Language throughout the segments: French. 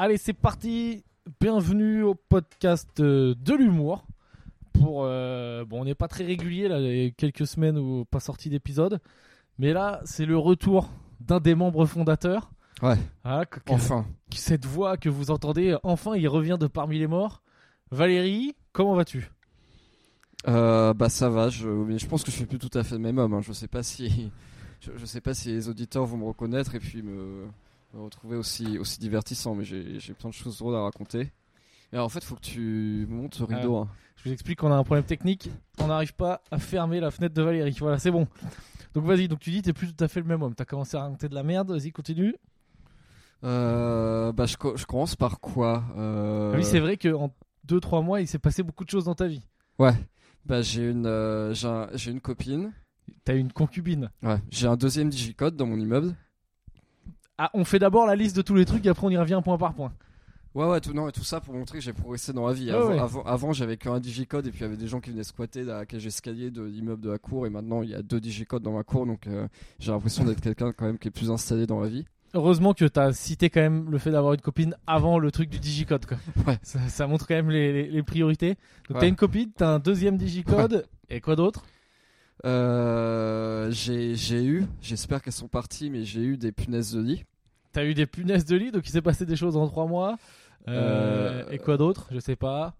Allez, c'est parti. Bienvenue au podcast euh, de l'humour. Pour euh, bon, on n'est pas très régulier là, il y a quelques semaines où pas sorti d'épisode, mais là, c'est le retour d'un des membres fondateurs. Ouais, Ah, que- que- enfin. cette voix que vous entendez, enfin, il revient de parmi les morts. Valérie, comment vas-tu? Euh, bah ça va, je, mais je pense que je fais plus tout à fait le même homme. hein. Je sais pas si, je, je sais pas si les auditeurs vont me reconnaître et puis me, me retrouver aussi aussi divertissant. Mais j'ai plein de choses drôles à raconter. Et alors, en fait, faut que tu montes le rideau. hein. Je vous explique qu'on a un problème technique. On n'arrive pas à fermer la fenêtre de Valérie. Voilà, c'est bon. Donc vas-y, donc tu dis t'es plus tout à fait le même homme. T'as commencé à raconter de la merde. Vas-y, continue. Euh, bah je, je commence par quoi euh, Ah oui, c'est vrai qu'en 2-3 mois, il s'est passé beaucoup de choses dans ta vie. Ouais. Bah j'ai une euh, j'ai un- une copine. T'as une concubine. Ouais. J'ai un deuxième digicode dans mon immeuble. Ah, on fait d'abord la liste de tous les trucs et après on y revient point par point. Ouais, ouais, tout, non, et tout ça pour montrer que j'ai progressé dans la vie. Avant, ouais. avant, avant, j'avais qu'un digicode et puis il y avait des gens qui venaient squatter la cage escalier de l'immeuble de la cour et maintenant il y a deux digicodes dans ma cour donc euh, j'ai l'impression d'être quelqu'un quand même qui est plus installé dans la vie. Heureusement que t'as cité quand même le fait d'avoir une copine avant le truc du digicode. Quoi. Ouais. Ça, ça montre quand même les, les- les priorités. Donc Ouais. t'as une copine, t'as un deuxième digicode et quoi d'autre? Euh, j'ai eu, j'espère qu'elles sont parties, mais j'ai eu des punaises de lit. T'as eu des punaises de lit, donc il s'est passé des choses en 3 mois. Euh, Euh, Et quoi d'autre? Je sais pas.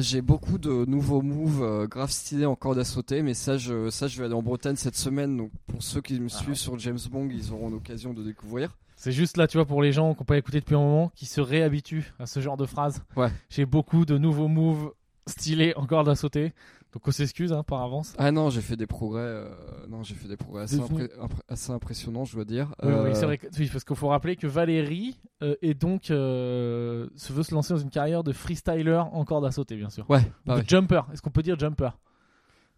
J'ai beaucoup de nouveaux moves grave stylés en corde à sauter, mais ça je, ça, je vais aller en Bretagne cette semaine. Donc pour ceux qui me suivent sur James Bond, ils auront l'occasion de découvrir. C'est juste là, tu vois, pour les gens qui n'ont pas écouté depuis un moment, qui se réhabituent à ce genre de phrase. Ouais. J'ai beaucoup de nouveaux moves stylés en corde à sauter. Donc on s'excuse hein, par avance. Ah non, j'ai fait des progrès. euh, non, j'ai fait des progrès assez, impré- impressionnants, je dois dire. Oui, oui, Euh, c'est vrai. Que, oui, parce qu'il faut rappeler que Valérie euh, est donc se veut se lancer dans une carrière de freestyler en corde à sauter, bien sûr. Ouais, Ou bah de ouais. jumper. Est-ce qu'on peut dire jumper?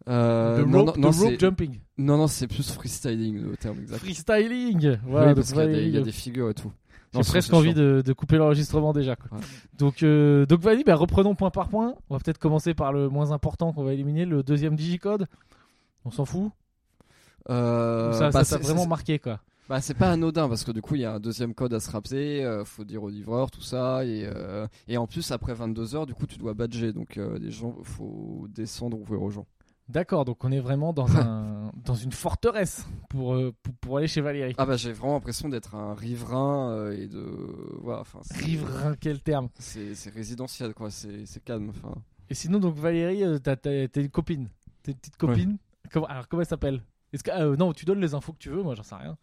De rope, non, non, de rope c'est- jumping. non, non, c'est plus freestyling le terme exact. Freestyling. Voilà. oui, donc parce qu'il y a y, des figures et tout. J'ai presque envie de, de couper l'enregistrement déjà. quoi. Ouais. Donc, euh, donc vas-y, bah, reprenons point par point. On va peut-être commencer par le moins important qu'on va éliminer, le deuxième digicode. On s'en fout? Euh, Ça bah, ça t'a vraiment marqué quoi. Bah, c'est pas anodin parce que du coup, il y a un deuxième code à se rappeler. euh, faut dire au livreur, tout ça. Et, euh, et en plus, après 22 heures, du coup, tu dois badger. Donc, euh, les gens, faut descendre ouvrir aux gens. D'accord, donc on est vraiment dans, un, dans une forteresse pour, euh, pour, pour aller chez Valérie. Ah bah, j'ai vraiment l'impression d'être un riverain euh, et de. Voilà, Riverain, quel terme. C'est résidentiel, quoi. C'est calme. Et sinon, donc Valérie, euh, t'as une copine. T'as une petite copine. Comment, alors, comment elle s'appelle? Est-ce que, ah, Non, tu donnes les infos que tu veux, moi j'en sais rien.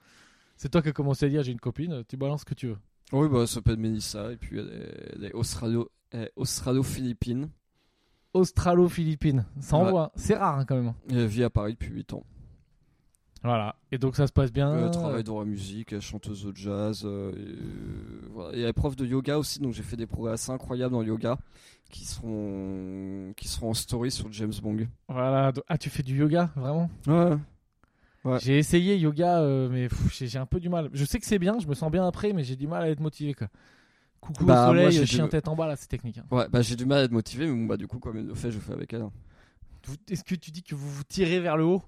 C'est toi qui as commencé à dire j'ai une copine, tu balances ce que tu veux. Oui, bah, elle s'appelle Mélissa. Et puis, elle est, est australo- elle est australo-philippine. Australo-Philippines, ça Ouais. envoie. C'est rare hein, quand même. Elle vit à Paris depuis 8 ans. Voilà. Et donc ça se passe bien. Elle travaille dans la musique, chanteuse de jazz. euh, et, euh, voilà. et elle est prof de yoga aussi, donc j'ai fait des progrès assez incroyables dans le yoga qui seront, qui seront en story sur James Bong. Voilà. Ah, tu fais du yoga, vraiment? Ouais. Ouais. J'ai essayé yoga, euh, mais j'ai un peu du mal. Je sais que c'est bien, je me sens bien après, mais j'ai du mal à être motivé. Quoi. Coucou Bah, au moi, soleil, j'ai chien du- tête en bas, là, c'est technique. hein. Ouais, bah j'ai du mal à être motivé, mais bon, bah du coup, comme elle le fait, je fais avec elle. hein. Est-ce que tu dis que vous vous tirez vers le haut?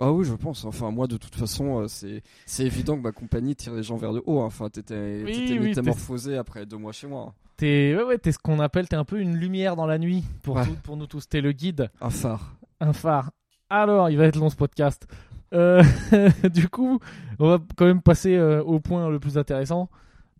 Ah oui, je pense. Enfin, moi, de toute façon, euh, c'est c'est évident que ma compagnie tire les gens vers le haut. hein. Enfin, t'étais Oui, t'étais oui, métamorphosé après deux mois chez moi. hein. T'es ouais, ouais, t'es ce qu'on appelle, t'es un peu une lumière dans la nuit pour, Ouais. tout- pour nous tous. T'es le guide, Un phare. un phare. Alors, il va être long ce podcast. Euh, du coup, on va quand même passer euh, au point le plus intéressant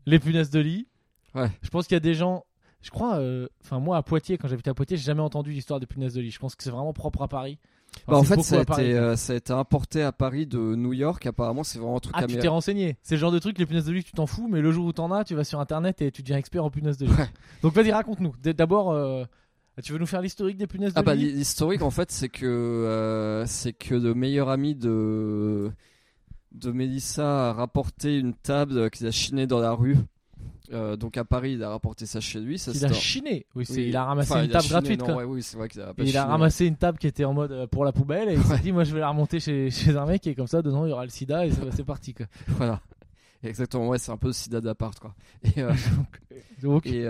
les punaises de lit. Ouais. Je pense qu'il y a des gens. Je crois, euh, enfin moi à Poitiers, quand j'habitais à Poitiers, j'ai jamais entendu l'histoire des punaises de lit. Je pense que c'est vraiment propre à Paris. Enfin, Bah, en fait, beaucoup ça a, été, euh, ça a été importé à Paris de New York. Apparemment, c'est vraiment un truc Ah, tu t'es renseigné. C'est le genre de truc, les punaises de lit, tu t'en fous, mais le jour où t'en as, tu vas sur internet et tu deviens expert en punaises de lit. Ouais. Donc vas-y, raconte-nous. D'abord, euh, tu veux nous faire l'historique des punaises de Ah bah lit? l'historique en fait c'est que euh, c'est que le meilleur ami de de Mélissa a rapporté une table qu'il a chinée dans la rue. Euh, donc à Paris, il a rapporté ça chez lui. Ça, Il a chiné. Oui, il a ramassé Enfin, une table chiné, gratuite. non, quoi. ouais, oui, c'est vrai qu'il a pas Et il a ramassé une table qui était en mode euh, pour la poubelle et il s'est dit moi je vais la remonter chez, chez un mec et comme ça dedans il y aura le sida et c'est parti quoi. Voilà. Exactement, ouais, c'est un peu le sida d'appart quoi. Et, euh, Donc, et,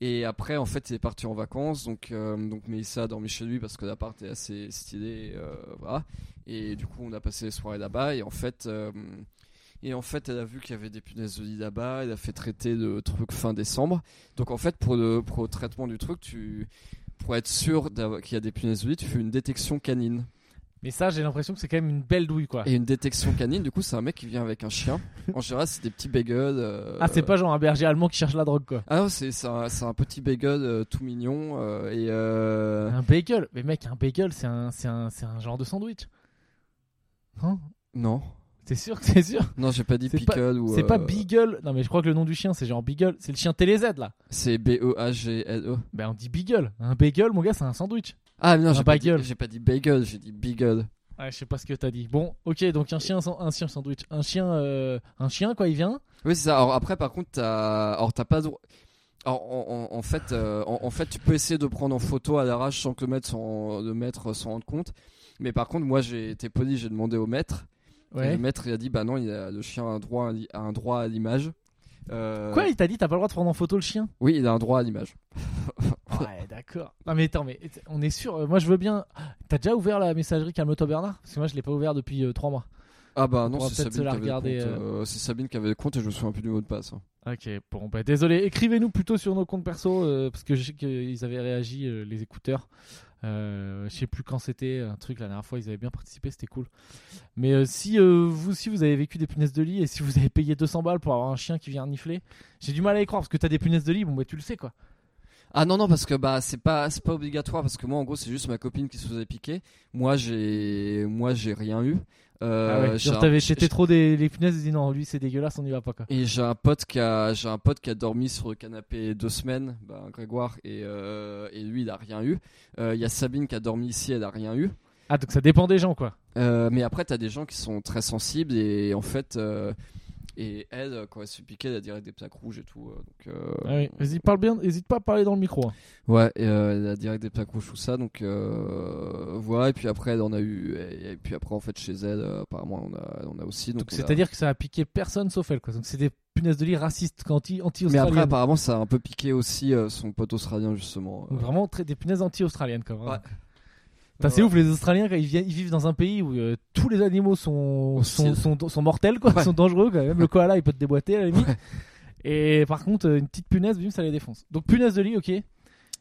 et après, en fait, il est parti en vacances. Donc, euh, donc Mélissa a dormi chez lui parce que l'appart est assez stylé. euh, voilà. Et du coup, on a passé les soirées là-bas. Et en fait, euh, Et en fait, elle a vu qu'il y avait des punaises de lit là-bas. Elle a fait traiter le truc fin décembre. Donc en fait, pour le, pour le traitement du truc, tu, pour être sûr qu'il y a des punaises de lit, tu fais une détection canine. Mais ça, j'ai l'impression que c'est quand même une belle douille, quoi. Et une détection canine, du coup, c'est un mec qui vient avec un chien. En général, c'est des petits bagels. euh, Ah, c'est pas genre un berger allemand qui cherche la drogue, quoi. Ah non, c'est un, un petit bagel euh, tout mignon. euh, et Un bagel. Mais mec, un bagel, c'est un, un, un genre de sandwich. Hein Non, T'es sûr que c'est sûr non, j'ai pas dit C'est pas- pickle ou. C'est pas euh, Beagle. Non, mais je crois que le nom du chien, c'est genre Beagle. C'est le chien TéléZ, là. C'est B-E-A-G-L-E. Ben, on dit Beagle. Un bagel, mon gars, c'est un sandwich. Ah non, Un j'ai pas, dit- j'ai pas dit bagel, j'ai dit beagle. Ouais, je sais pas ce que t'as dit. Bon, ok, donc un chien, un chien sandwich. Un chien, euh, un chien, quoi, il vient? Oui, c'est ça. Alors après, par contre, t'as, alors t'as pas droit. Alors, en, en- en fait, euh, en, en fait, tu peux essayer de prendre en photo à l'arrache sans que le maître s'en, le maître s'en rende compte. Mais par contre, moi, j'ai été poli, j'ai demandé au maître. Et le maître, il a dit, bah non, il a, le chien a un droit, à l'i- a un droit à l'image. Euh, Quoi, il t'a dit, t'as pas le droit de prendre en photo le chien? Oui, il a un droit à l'image. Ouais, d'accord. Non, mais attends, mais on est sûr. euh, Moi, je veux bien. T'as déjà ouvert la messagerie Calme-toi Bernard? Parce que moi, je l'ai pas ouvert depuis 3 mois. Ah bah On non, pourra c'est peut-être Sabine, se la qui avait le regarder, compte, euh, c'est Sabine qui avait le compte et je me souviens plus du mot de passe. hein. Ok, bon, bah désolé. Écrivez-nous plutôt sur nos comptes perso euh, parce que je sais qu'ils avaient réagi, euh, les écouteurs. Euh, je sais plus quand c'était, un truc la dernière fois, ils avaient bien participé, c'était cool. Mais euh, si euh, vous aussi vous avez vécu des punaises de lit et si vous avez payé 200 balles pour avoir un chien qui vient renifler, j'ai du mal à y croire parce que t'as des punaises de lit, bon bah tu le sais quoi. Ah non non parce que bah c'est pas c'est pas obligatoire parce que moi en gros c'est juste ma copine qui se faisait piquer. Moi j'ai moi j'ai rien eu. Euh, ah ouais, genre t'avais c'était trop des les punaises, disent non, lui c'est dégueulasse, on y va pas quoi. Et j'ai un pote qui a j'ai un pote qui a dormi sur le canapé deux semaines, bah, Grégoire et euh, et lui il a rien eu. Euh, Il y a Sabine qui a dormi ici, elle a rien eu. Ah donc ça dépend des gens quoi. Euh, mais après t'as des gens qui sont très sensibles et en fait et elle quand elle se fait piquer elle a direct des plaques rouges et tout. euh, donc euh, Ah oui, vas-y, parle bien, hésite pas à parler dans le micro. hein. Ouais, et, euh, elle a direct des plaques rouges tout ça, donc euh, voilà. Et puis après, elle en a eu. Et, et puis après, en fait, chez elle, euh, apparemment, on a, on a aussi. Donc, a- c'est-à-dire que ça a piqué personne sauf elle quoi. Donc c'est des punaises de lit racistes anti anti Mais après, australiennes. apparemment, ça a un peu piqué aussi euh, son pote australien justement. Euh, vraiment très, des punaises anti-australiennes quoi. vraiment. Ouais. C'est ouf les Australiens ils, viennent, ils vivent dans un pays où euh, tous les animaux sont sont, sont, sont mortels quoi, Ouais. sont dangereux quand même. Le koala il peut te déboîter à la limite. Ouais. Et par contre euh, une petite punaise bim ça les défonce. Donc punaise de lit ok.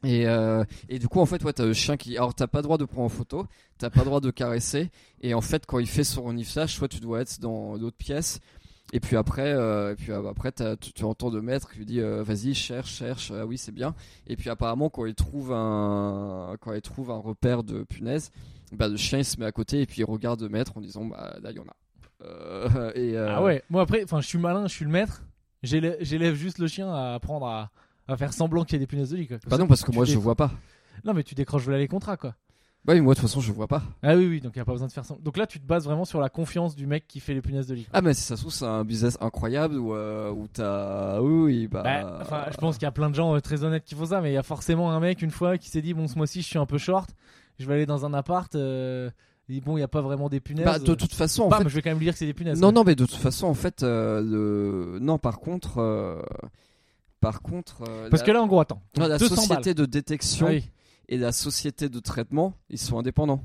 Et, euh, et du coup, en fait, ouais, t'as le chien qui. Alors, t'as pas droit de prendre en photo, t'as pas droit de caresser. Et en fait, quand il fait son reniflage, soit tu dois être dans l'autre pièce. Et puis après, euh, et puis euh, après tu, tu entends le maître qui lui dit euh, vas-y cherche cherche ah oui c'est bien et puis apparemment quand il trouve un quand il trouve un repère de punaise bah le chien il se met à côté et puis il regarde le maître en disant bah là il y en a Euh, et euh, Ah ouais. Moi après enfin je suis malin, je suis le maître. J'élève juste le chien à apprendre à, à faire semblant qu'il y a des punaises de lit quoi. Bah non parce que moi je vois pas Non mais tu décroches là les contrats quoi. Bah oui moi de toute façon je vois pas Ah oui oui donc il y a pas besoin de faire semblant. Donc là tu te bases vraiment sur la confiance du mec qui fait les punaises de lit. ah mais si ça se trouve c'est un business incroyable où euh, où t'as oui bah, Bah, enfin, je pense qu'il y a plein de gens euh, très honnêtes qui font ça, mais il y a forcément un mec une fois qui s'est dit bon ce mois-ci je suis un peu short, je vais aller dans un appart. Euh, il dit, bon il y a pas vraiment des punaises. bah de toute façon en Bam, fait je vais quand même lui dire que c'est des punaises. Non, non, mais de toute façon, en fait, euh, le... non, par contre, euh, par contre, euh, Parce la, que là en gros attends. non, la 200 société balles. de détection Ah oui. Et la société de traitement, ils sont indépendants.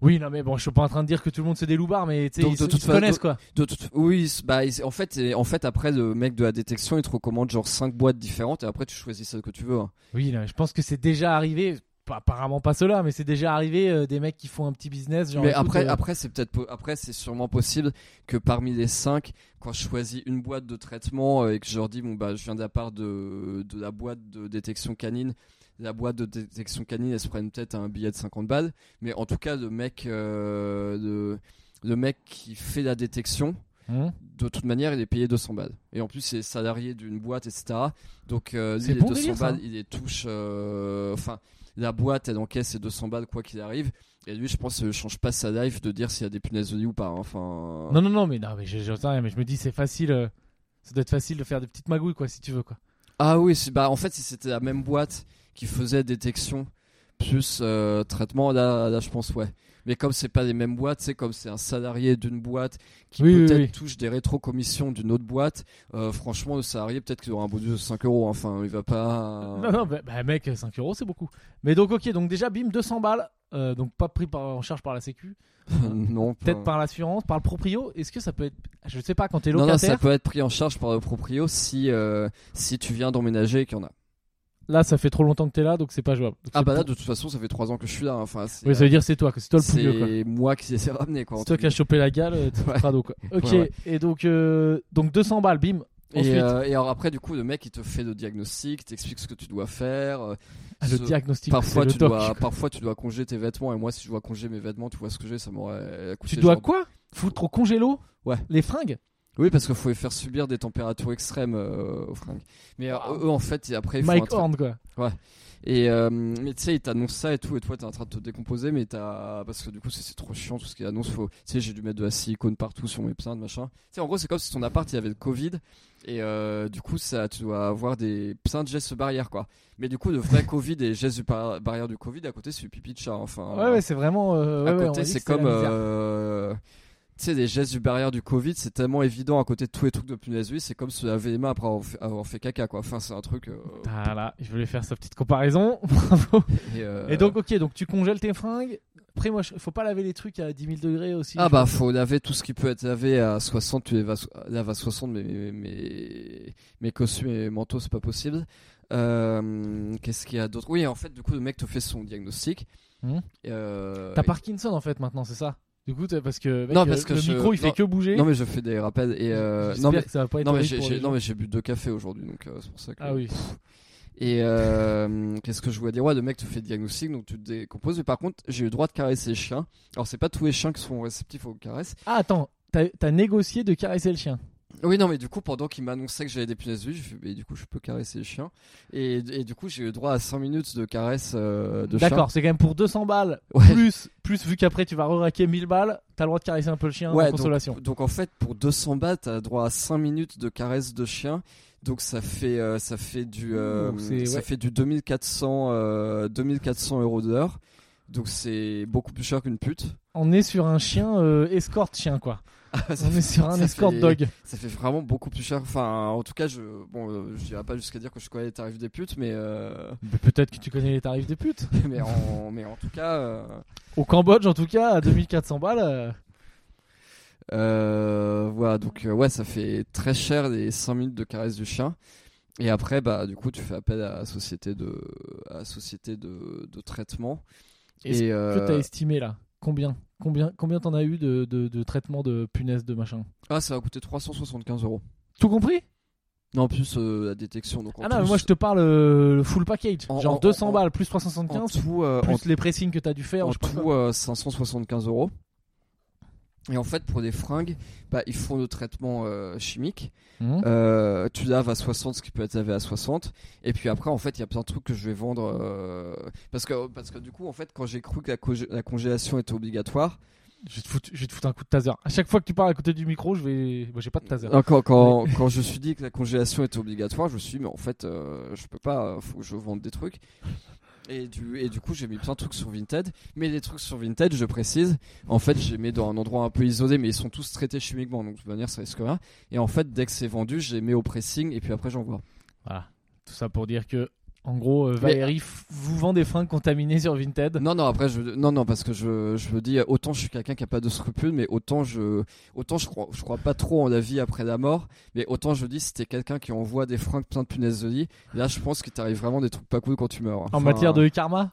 Oui non mais bon je suis pas en train de dire que tout le monde c'est des loupards, mais tu sais ils, de ils se connaissent de- quoi. De toute- oui, bah, en fait, en fait, après, le mec de la détection, il te recommande genre 5 boîtes différentes et après, tu choisis celle que tu veux. hein. Oui là, je pense que c'est déjà arrivé. Pas, apparemment pas cela, mais c'est déjà arrivé euh, des mecs qui font un petit business. Genre, mais écoute, après, euh, après, c'est peut-être, après, c'est sûrement possible que parmi les 5 quand je choisis une boîte de traitement euh, et que je leur dis, bon, bah, je viens de la part de, de la boîte de détection canine, la boîte de détection canine, elle se prenne peut-être un billet de 50 balles. Mais en tout cas, le mec, euh, le, le mec qui fait la détection, hum, de toute manière, il est payé 200 balles. Et en plus, c'est salarié d'une boîte, etc. Donc, euh, lui, les bon 200 délire, ça, balles, il les touche. euh, Enfin, la boîte, elle encaisse ses 200 balles, quoi qu'il arrive. Et lui, je pense, ne change pas sa life de dire s'il y a des punaises de lit ou pas. hein. Enfin. Non non non mais non mais rien, mais je me dis c'est facile. euh, ça doit être facile de faire des petites magouilles quoi si tu veux quoi. Ah oui, bah en fait, si c'était la même boîte qui faisait détection plus euh, traitement, là, là, je pense, ouais. Mais comme c'est pas les mêmes boîtes, c'est comme c'est un salarié d'une boîte qui Oui, peut-être oui. touche des rétro-commissions d'une autre boîte, euh, franchement, le salarié, peut-être qu'il aura un bonus de 5 euros. Enfin, il va pas. Non, non, bah, bah, mec, 5 euros, c'est beaucoup. Mais donc, ok, donc déjà, bim, 200 balles. euh, donc, pas pris par, en charge par la Sécu. non, pas- Peut-être par l'assurance, par le proprio. Est-ce que ça peut être. Je sais pas, quand t'es Non, non, locataire. ça peut être pris en charge par le proprio si, euh, si tu viens d'emménager et qu'il y en a. Là, ça fait trop longtemps que t'es là, donc c'est pas jouable. Donc, Ah bah là, de toute façon, ça fait 3 ans que je suis là. hein. Enfin, c'est Oui, ça veut dire c'est toi, que c'est toi le quoi. c'est moi qui les ai ramenés. Quoi, C'est toi qui as chopé la gale, euh, t'es Ouais. crado, quoi. Ok, Ouais, ouais. et donc, euh, donc 200 balles, bim. Et, euh, et alors après, du coup, le mec, il te fait le diagnostic, t'explique ce que tu dois faire. euh, ah, le diagnostic, Parfois c'est le tu, doc. dois, parfois, tu dois congeler tes vêtements. Et moi, si je dois congeler mes vêtements, tu vois ce que j'ai, ça m'aurait coûté. Tu dois genre- quoi? Foutre au congélo? Ouais. Les fringues? Oui, parce qu'il faut les faire subir des températures extrêmes euh, aux fringues. Mais euh, eux, en fait, après, ils Mike Horn, quoi. Et euh, mais tu sais, ils t'annoncent ça et tout, et toi t'es en train de te décomposer, mais t'as. Parce que du coup, c'est trop chiant tout ce qu'ils annoncent. Faut... Tu sais, j'ai dû mettre de la silicone partout sur mes peintres, machin. Tu sais, en gros, c'est comme si ton appart il y avait le Covid, et euh, du coup, ça, tu dois avoir des de gestes barrières, quoi. Mais du coup, le vrai Covid et gestes du par- barrière du Covid, à côté, c'est du pipi de chat. Enfin, Ouais, ouais, c'est vraiment. euh, à ouais, ouais, côté, c'est comme. Tu sais, les gestes du barrière du Covid, c'est tellement évident à côté de tous les trucs de punaise lit, c'est comme se laver les mains après avoir fait, avoir fait caca, quoi. Enfin, c'est un truc. euh, Voilà, je voulais faire sa petite comparaison. Bravo. et, euh, Et donc, ok, donc tu congèles tes fringues. Après, moi, je- faut pas laver les trucs à 10 000 degrés aussi. Ah bah faut laver tout ce qui peut être lavé à 60, tu les laves à 60 mais mes, mes, mes costumes et manteaux c'est pas possible. Euh, Qu'est-ce qu'il y a d'autre? Oui en fait du coup le mec te fait son diagnostic. Euh, T'as Parkinson en fait maintenant, c'est ça? Du coup, t'as- parce que, mec, Non, euh, parce que le je- micro il fait que bouger. Non mais je fais des rappels et euh, non mais que ça va pas être non mais j'ai non mais j'ai bu deux cafés aujourd'hui donc euh, c'est pour ça que. Ah oui. Et euh, qu'est-ce que je voulais dire? Ouais, le mec te fait le diagnostic, donc tu te décomposes. Mais par contre, j'ai eu le droit de caresser les chiens. Alors, c'est pas tous les chiens qui sont réceptifs aux caresses. Ah attends, t'as as négocié de caresser le chien. Oui, non, mais du coup, pendant qu'il m'annonçait que j'avais des punaises de lit, j'ai fait, mais du coup, je peux caresser les chiens. Et, et du coup, j'ai eu le droit à 5 minutes de caresse euh, de chien. D'accord, c'est quand même pour 200 balles. Ouais. Plus, plus vu qu'après tu vas re-raquer 1000 balles, t'as le droit de caresser un peu le chien Ouais, en consolation. Donc, en fait, pour 200 bahts, t'as droit à 5 minutes de caresse de chien. Donc ça fait euh, ça fait du euh, Ouh, ça ouais. fait du 2400 euh, 2400 euros de l'heure. Donc c'est beaucoup plus cher qu'une pute. On est sur un chien euh, escorte chien quoi. Ça, On est sur un escort fait- dog. ça fait vraiment beaucoup plus cher. Enfin, en tout cas, je bon, euh, je dirais pas jusqu'à dire que je connais les tarifs des putes, mais euh, Mais Peut-être que tu connais les tarifs des putes. mais en mais en tout cas. euh, Au Cambodge en tout cas, à 2400 balles. voilà, donc ouais, ça fait très cher les 5 minutes de caresse du chien. Et après, bah, du coup, tu fais appel à la société de, à la société de, de traitement. Est-ce Et que euh, t'as estimé là? Combien Combien Combien t'en as eu de, de, de traitement de punaise de machin ah, ça va coûter 375 euros. Tout compris? Non, en plus euh, la détection. Donc en Ah non, mais plus- moi je te parle euh, le full package. En- Genre en- 200 en- balles plus en 375 tout, euh, en plus les pressings que t'as dû faire. en je sais pas tout quoi. euh, 575 euros. Et en fait, pour les fringues, bah, ils font le traitement euh, chimique. Mhm. Euh, tu laves à 60, ce qui peut être lavé à 60. Et puis après, en fait, il y a plein de trucs que je vais vendre. euh, parce, que, parce que du coup, en fait, quand j'ai cru que la, congé- la congélation était obligatoire, Je, vais te foutre, je vais te foutre un coup de taser. À chaque fois que tu parles à côté du micro, je vais. Moi j'ai pas de taser. non, quand, quand, quand je suis dit que la congélation était obligatoire, je me suis dit, mais en fait, euh, je peux pas, faut que je vende des trucs. Et du, et du coup, j'ai mis plein de trucs sur Vinted. Mais les trucs sur Vinted, je précise, en fait, j'ai mis dans un endroit un peu isolé, mais ils sont tous traités chimiquement, donc de toute manière, ça risque rien. Et en fait, dès que c'est vendu, les mets au pressing, et puis après, j'envoie. Voilà. Tout ça pour dire que, en gros, euh, Valérie vous vend des fringues contaminées sur Vinted. Non, non, après, je, non, non, parce que je, je me dis, autant je suis quelqu'un qui a pas de scrupules, mais autant je, autant je crois, je crois pas trop en la vie après la mort, mais autant je dis, si t'es quelqu'un qui envoie des fringues plein de punaises de lit, là, je pense qu'il t'arrive vraiment des trucs pas cool quand tu meurs. En Enfin, matière de karma?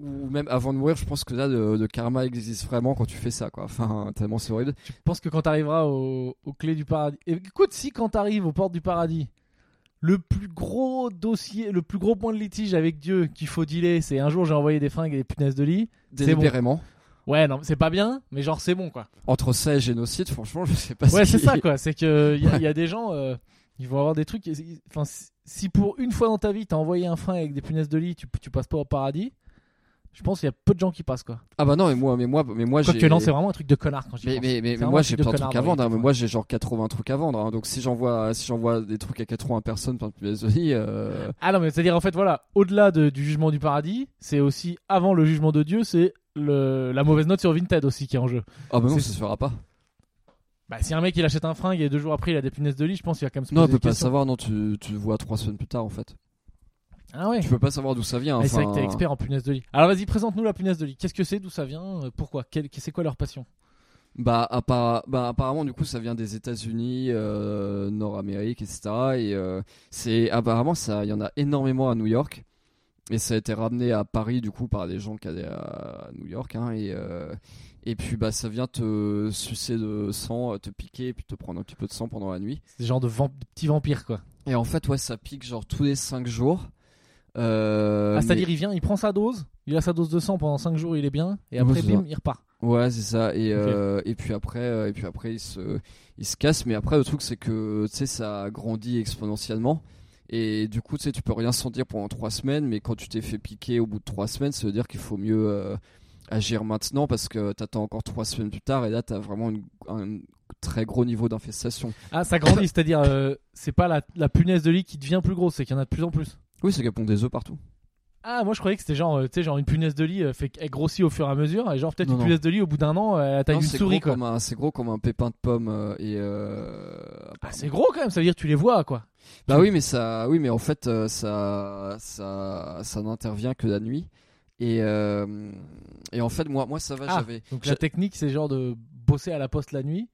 Ou même avant de mourir, je pense que là, le, le karma existe vraiment quand tu fais ça, quoi. Enfin, tellement c'est horrible. Je pense que quand t'arriveras au- aux clés du paradis. Écoute, si quand t'arrives aux portes du paradis, le plus gros dossier, le plus gros point de litige avec Dieu qu'il faut dealer, c'est un jour j'ai envoyé des fringues et des punaises de lit. Délibérément. Ouais, non, c'est pas bien, mais genre c'est bon quoi. Entre ça et génocide, franchement, je sais pas Ouais, ce c'est ça quoi. C'est que il y, a- y a des gens, euh, ils vont avoir des trucs. Enfin, si- si pour une fois dans ta vie t'as envoyé un fringue avec des punaises de lit, tu, tu passes pas au paradis. Je pense qu'il y a peu de gens qui passent quoi. Ah bah non, mais moi, mais moi, mais moi j'ai. Quoique non, c'est vraiment un truc de connard quand j'y Mais, mais, mais, C'est moi j'ai plein de trucs à vendre, hein, mais moi j'ai genre 80 trucs à vendre. hein. donc si j'envoie si j'envoie des trucs à 80 personnes par lit, euh... Ah non, mais c'est-à-dire en fait, voilà, au-delà de- du jugement du paradis, c'est aussi avant le jugement de Dieu, c'est le, la mauvaise note sur Vinted aussi qui est en jeu. ah bah non, C'est- ça se fera pas. Bah, si un mec il achète un fringue et deux jours après il a des punaises de lit, je pense qu'il va quand même se Non, on peut pas questions. savoir. Non, tu tu le vois trois semaines plus tard en fait. Ah ouais. Tu peux pas savoir d'où ça vient. Ah, c'est vrai que t'es expert en punaises de lit. Alors vas-y, présente-nous la punaise de lit. Qu'est-ce que c'est, d'où ça vient, euh, pourquoi, Quel- c'est quoi leur passion? Bah, appara- bah, apparemment, du coup, ça vient des États-Unis, euh, Nord-Amérique, etc. Et euh, c'est apparemment, ça, il y en a énormément à New York. Et ça a été ramené à Paris, du coup, par des gens qui allaient à New York. Hein, et, euh, et puis, bah, ça vient te sucer de sang, te piquer, et puis te prendre un petit peu de sang pendant la nuit. C'est des genres de, vamp- de petits vampires quoi. Et en fait, ouais, ça pique genre tous les 5 jours. Euh, ah, c'est-à-dire mais- il vient, il prend sa dose, il a sa dose de sang pendant 5 jours, il est bien, et après bim, il repart. Ouais, c'est ça. Et, euh, et puis après, euh, et puis après, il se, il se casse. Mais après, le truc, c'est que tu sais, ça grandit exponentiellement. Et du coup, tu sais, tu peux rien sentir pendant trois semaines. Mais quand tu t'es fait piquer au bout de trois semaines, ça veut dire qu'il faut mieux euh, agir maintenant parce que t'attends encore trois semaines plus tard. Et là, t'as vraiment une- un très gros niveau d'infestation. Ah, ça grandit, c'est-à-dire c'est pas la, la punaise de lit qui devient plus grosse, c'est qu'il y en a de plus en plus. Oui, c'est qu'elle pond des œufs partout. Ah, moi je croyais que c'était genre, euh, tu sais, genre une punaise de lit euh, fait qu'elle grossit au fur et à mesure, et genre peut-être Non, une non. punaise de lit au bout d'un an, elle a taille Non, d'une c'est souris gros quoi. comme un, c'est gros comme un pépin de pomme. euh, et euh, Ah, c'est gros quand même, ça veut dire que tu les vois quoi. Bah oui, mais ça, oui, mais en fait, euh, ça, ça, ça n'intervient que la nuit. Et, euh, et en fait, moi, moi, ça va. Ah, J'avais. Donc j'a- la technique c'est genre de bosser à la poste la nuit,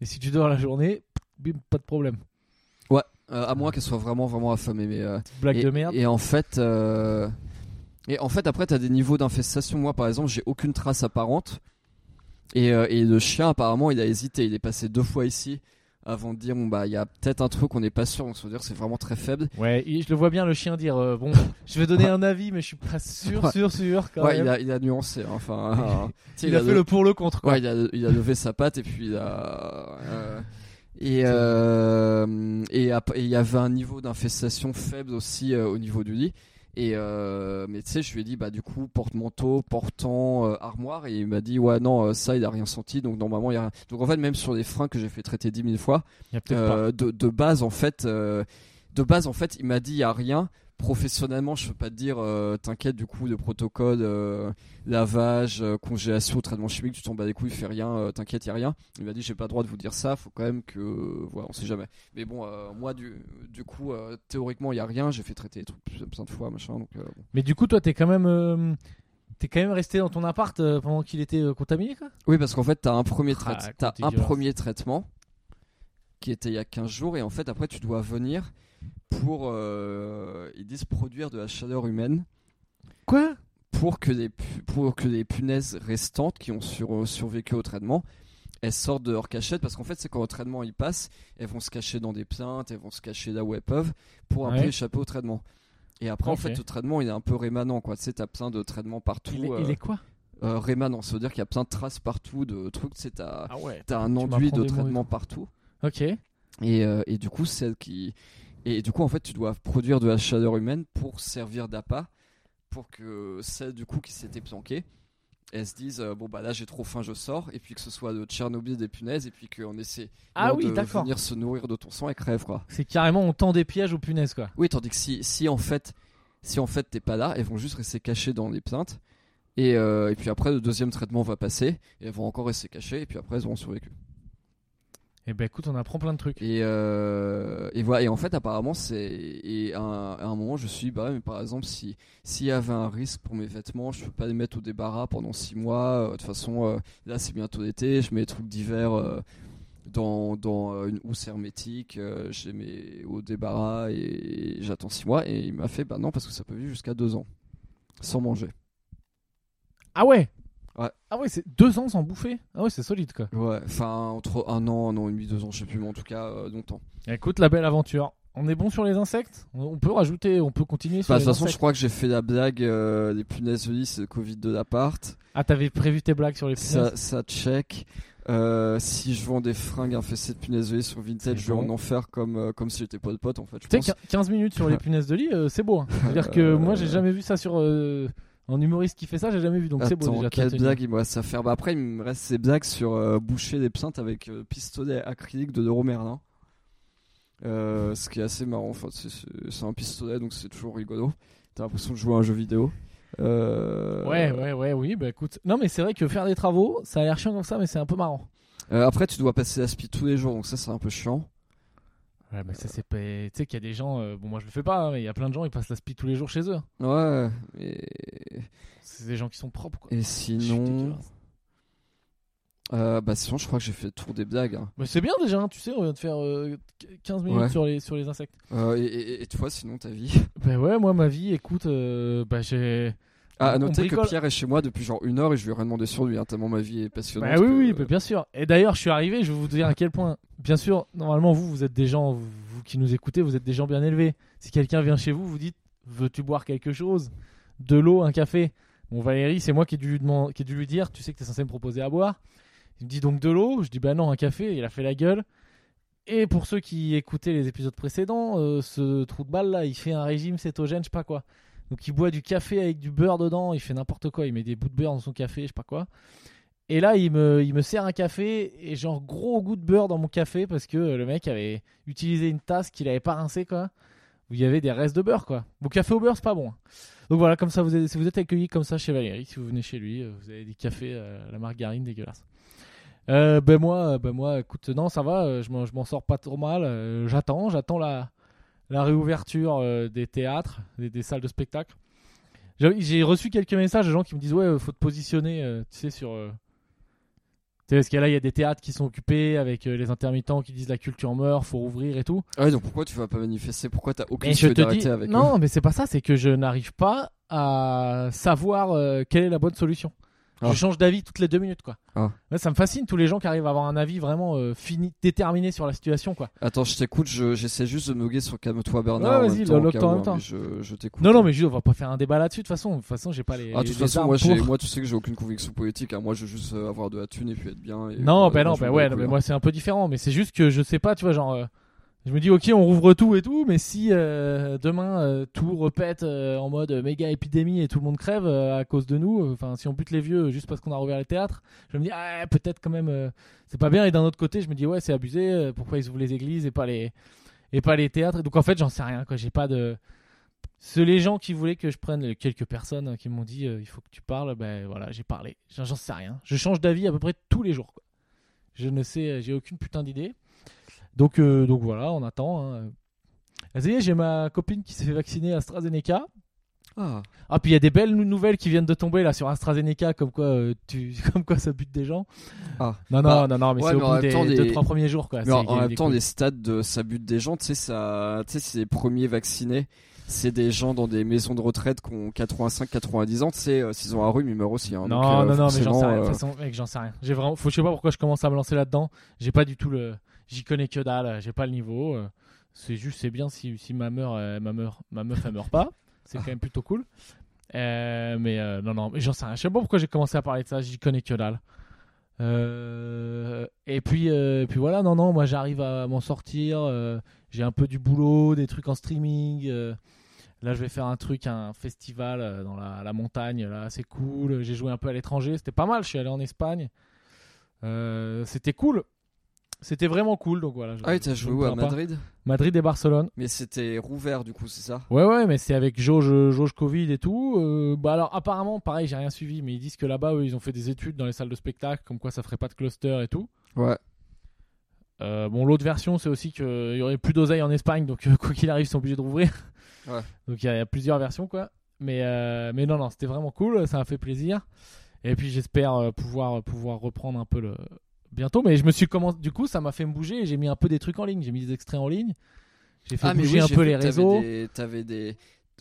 et si tu dors la journée, bim, pas de problème. Euh, à moins qu'elle soit vraiment, vraiment affamée. Mais euh, blague et, de merde. Et en fait, euh, et en fait, après, t'as des niveaux d'infestation. Moi, par exemple, j'ai aucune trace apparente. Et, euh, et le chien, apparemment, il a hésité. Il est passé deux fois ici avant de dire bon bah il y a peut-être un truc on n'est pas sûr. Donc ça veut dire c'est vraiment très faible. Ouais, je le vois bien le chien dire bon, je vais donner un avis, mais je suis pas sûr, sûr, sûr. Quand Ouais, même. il a, il a nuancé. hein. Enfin, sais, Il a fait le- le pour le contre quoi. Ouais, il a, il a levé sa patte et puis il a. euh, et euh, il y avait un niveau d'infestation faible aussi euh, au niveau du lit. Et euh, mais tu sais, je lui ai dit bah du coup porte-manteau, portant, euh, armoire. Et il m'a dit ouais non ça il a rien senti. Donc normalement il y a rien. donc en fait même sur des freins que j'ai fait traiter 10 000 fois y a euh, de, de base en fait de base en fait il m'a dit il y a rien professionnellement je peux pas te dire euh, t'inquiète du coup de protocole euh, lavage euh, congélation traitement chimique tu tombes à des couilles fais rien t'inquiète il y a rien il m'a dit j'ai pas le droit de vous dire ça faut quand même que voilà on sait jamais mais bon moi du, du coup théoriquement il y a rien j'ai fait traiter des trucs plein de fois machin donc bon. Mais du coup, toi, t'es quand même, t'es quand même resté dans ton appart pendant qu'il était contaminé, quoi? oui parce qu'en fait t'as un premier Ah, côté un premier traitement qui était il y a 15 jours et en fait après tu dois venir pour euh, ils disent produire de la chaleur humaine Quoi? Pour que les pour que les punaises restantes qui ont sur- euh, survécu au traitement elles sortent de leur cachette parce qu'en fait c'est quand le traitement il passe elles vont se cacher dans des plaintes elles vont se cacher là où elles peuvent pour un Ouais. peu échapper au traitement et après en fait le traitement il est un peu rémanent quoi tu sais t'as plein de traitements partout il est, euh, il est quoi? euh, rémanent ça veut dire qu'il y a plein de traces partout de trucs tu sais t'as Ah ouais. un enduit de traitement tout. partout Ok. et, euh, et du coup, celle qui. Et du coup, en fait, tu dois produire de la chaleur humaine pour servir d'appât, pour que celle du coup qui s'était planquée, elles se disent euh, bon bah là j'ai trop faim, je sors, et puis que ce soit de Tchernobyl des punaises, et puis qu'on essaie Ah oui, de venir se nourrir de ton sang et crève quoi. C'est carrément on tend des pièges aux punaises, quoi. Oui, tandis que si, si en fait, si en fait t'es pas là, elles vont juste rester cachées dans les plaintes. Et, euh, et puis après, le deuxième traitement va passer, et elles vont encore rester cachées, et puis après, elles auront survécu. Et ben écoute, on apprend plein de trucs. Et, euh, et voilà. Et en fait, apparemment, c'est. Et à un, à un moment, je suis. Bah, mais par exemple, si s'il y avait un risque pour mes vêtements, je peux pas les mettre au débarras pendant 6 mois. Euh, De toute façon, euh, là, c'est bientôt l'été. Je mets les trucs d'hiver euh, dans, dans une housse hermétique. je les mets au débarras et, j'attends 6 mois. Et il m'a fait, bah non, parce que ça peut vivre jusqu'à 2 ans sans manger. Ah ouais? Ouais. Ah ouais, c'est deux ans sans bouffer. Ah ouais, c'est solide, quoi. Ouais. Enfin, entre un an, un an et demi, deux ans, je sais plus, mais en tout cas, euh, longtemps. Écoute, la belle aventure. On est bon sur les insectes? On peut rajouter, on peut continuer sur Bah, de les toute façon, je crois que j'ai fait la blague euh, les punaises de lit, c'est le Covid de l'appart. Ah, t'avais prévu tes blagues sur les punaises? Ça, ça check. Euh, si je vends des fringues infestées de punaises de lit sur Vinted, je vais bon. en en faire comme, euh, comme si j'étais pas de pote en fait. Tu sais, quin- 15 minutes sur les punaises de lit, c'est beau. hein. C'est-à-dire que moi, j'ai jamais vu ça sur. En humoriste qui fait ça, j'ai jamais vu. Donc c'est beau déjà. quelle blague il me reste à faire bah, Après, il me reste ces blagues sur euh, boucher des psintes avec euh, pistolet acrylique de Leroy Merlin. Euh, ce qui est assez marrant. Enfin, c'est- un pistolet, donc c'est toujours rigolo. T'as l'impression de jouer à un jeu vidéo. Ouais, ouais, ouais, oui. Bah écoute. Non, mais c'est vrai que faire des travaux, ça a l'air chiant comme ça, mais c'est un peu marrant. après, tu dois passer la speed tous les jours, donc ça, c'est un peu chiant. Ouais, mais ça, c'est pas. Tu sais qu'il y a des gens. euh, Bon, moi, je le fais pas, hein, mais il y a plein de gens, ils passent la speed tous les jours chez eux. Ouais, et, C'est des gens qui sont propres, quoi. et Je suis sinon. dégueulasse. Euh, bah, sinon, je crois que j'ai fait le tour des blagues. hein. Mais c'est bien déjà, hein, tu sais, on vient de faire euh, 15 minutes Ouais. sur, les, sur les insectes. Euh, et, et- et toi, sinon, ta vie? Bah ouais, moi, ma vie, écoute, euh, bah j'ai. Ah, à noter que. Pierre est chez moi depuis genre une heure et je lui ai rien demandé sur lui, hein, tellement ma vie est passionnante. Bah oui, que- oui, bah, bien sûr. Et d'ailleurs, je suis arrivé, je vais vous dire à quel point. Bien sûr, normalement, vous, vous êtes des gens, vous, vous qui nous écoutez, vous êtes des gens bien élevés. Si quelqu'un vient chez vous, vous dites Veux-tu boire quelque chose? De l'eau, un café? Bon, Valérie, c'est moi qui ai, dû lui deman- qui ai dû lui dire Tu sais que tu es censé me proposer à boire. Il me dit donc de l'eau? Je dis Bah non, un café. Il a fait la gueule. Et pour ceux qui écoutaient les épisodes précédents, euh, ce trou de balle là, il fait un régime cétogène, je sais pas quoi. Donc il boit du café avec du beurre dedans, il fait n'importe quoi, il met des bouts de beurre dans son café, je sais pas quoi. Et là, il me, il me sert un café et genre gros goût de beurre dans mon café parce que le mec avait utilisé une tasse qu'il avait pas rincée quoi, où il y avait des restes de beurre quoi. Bon, café au beurre, c'est pas bon. hein. Donc voilà, comme ça, vous êtes, si vous êtes accueilli comme ça chez Valérie, si vous venez chez lui, euh, vous avez des cafés euh, à la margarine dégueulasse. Euh, ben moi, ben moi, écoute, non, ça va, je m'en, sors pas trop mal. j'attends, j'attends la, la réouverture euh, des théâtres, des, des salles de spectacle. J'ai, reçu quelques messages de gens qui me disent ouais, euh, faut te positionner, euh, tu sais, sur. euh, tu sais, parce que là, il y a des théâtres qui sont occupés avec euh, les intermittents qui disent la culture meurt, faut rouvrir et tout. Ah Ouais, donc pourquoi tu vas pas manifester? Pourquoi t'as aucune solidarité dis, avec eux? non, mais c'est pas ça, c'est que je n'arrive pas à savoir quelle est la bonne solution. Ah. Je change d'avis toutes les deux minutes, quoi. Ah. Ouais, ça me fascine tous les gens qui arrivent à avoir un avis vraiment euh, fini, déterminé sur la situation, quoi. Attends, je t'écoute, je- j'essaie juste de me loguer sur Calme-toi Bernard. Ouais, en vas-y, même temps, en où, même hein, temps. mais Je, je t'écoute. Non, non, mais juste, on va pas faire un débat là-dessus. De toute façon, de toute façon, j'ai pas les. Ah, de toute façon, moi, moi, tu sais que j'ai aucune conviction politique. hein. Moi, je veux juste euh, avoir de la thune et puis être bien. et Non, bah moi, non, je bah ouais, non, mais couilles, moi c'est un peu différent, mais c'est juste que je sais pas, tu vois, genre, euh, je me dis ok, on rouvre tout et tout, mais si euh, demain euh, tout repète euh, en mode méga épidémie et tout le monde crève à cause de nous, enfin si on bute les vieux juste parce qu'on a rouvert les théâtres, je me dis ah peut-être quand même c'est pas bien. Et d'un autre côté je me dis ouais c'est abusé, pourquoi ils ouvrent les églises et pas les et pas les théâtres, donc en fait j'en sais rien quoi, j'ai pas de c'est les gens qui voulaient que je prenne quelques personnes hein, qui m'ont dit il faut que tu parles, ben voilà j'ai parlé, j'en sais rien, je change d'avis à peu près tous les jours quoi. Je ne sais, j'ai aucune putain d'idée. Donc, euh, donc voilà, on attend. Hein. Ah, ça y est, j'ai ma copine qui s'est fait vacciner à AstraZeneca. Ah, Ah, puis il y a des belles nou- nouvelles qui viennent de tomber là sur AstraZeneca, comme quoi, euh, tu, comme quoi ça bute des gens. Ah. Non, non, Bah, non, non, mais ouais, c'est au bout des des- deux, trois premiers jours. Quoi. mais en, même temps, coups. les stades de ça bute des gens, tu sais, ça, c'est les premiers vaccinés. C'est des gens dans des maisons de retraite qui ont 85, 90 ans, tu sais, euh, s'ils ont un rhume, ils meurent aussi. hein. Non, Donc, euh, non, non, mais j'en sais rien. De toute façon, mec, j'en sais rien. J'ai vraiment, faut, je sais pas pourquoi je commence à me lancer là-dedans. J'ai pas du tout le, j'y connais que dalle. J'ai pas le niveau. euh, C'est juste, c'est bien si, si ma euh, ma ma meuf, elle meurt pas. C'est quand même plutôt cool. Euh, mais euh, non, non, j'en sais rien. Je sais pas pourquoi j'ai commencé à parler de ça. J'y connais que dalle. Et puis, puis voilà, non, non, moi j'arrive à m'en sortir. j'ai un peu du boulot, des trucs en streaming. là, je vais faire un truc, un festival dans la, la montagne. Là, c'est cool. J'ai joué un peu à l'étranger. C'était pas mal. Je suis allé en Espagne. C'était cool. C'était vraiment cool. Donc voilà. Ah oui, t'as joué où à. Madrid? Madrid et Barcelone. Mais c'était rouvert du coup, c'est ça? Ouais, ouais, mais c'est avec jauge, jauge Covid et tout. Euh, bah alors, apparemment, pareil, j'ai rien suivi, mais ils disent que là-bas, eux, ils ont fait des études dans les salles de spectacle, comme quoi ça ferait pas de cluster et tout. Ouais. Euh, bon, l'autre version, c'est aussi qu'il y aurait plus d'oseille en Espagne, donc euh, quoi qu'il arrive, ils sont obligés de rouvrir. Ouais. Donc il y, a- il y a plusieurs versions, quoi. Mais, euh, mais non, non, c'était vraiment cool, ça m'a fait plaisir. Et puis j'espère euh, pouvoir, pouvoir reprendre un peu le bientôt. Mais je me suis commencé, du coup, ça m'a fait me bouger et j'ai mis un peu des trucs en ligne. J'ai mis des extraits en ligne. J'ai fait Ah, bouger oui, un peu les réseaux. des- T'avais des.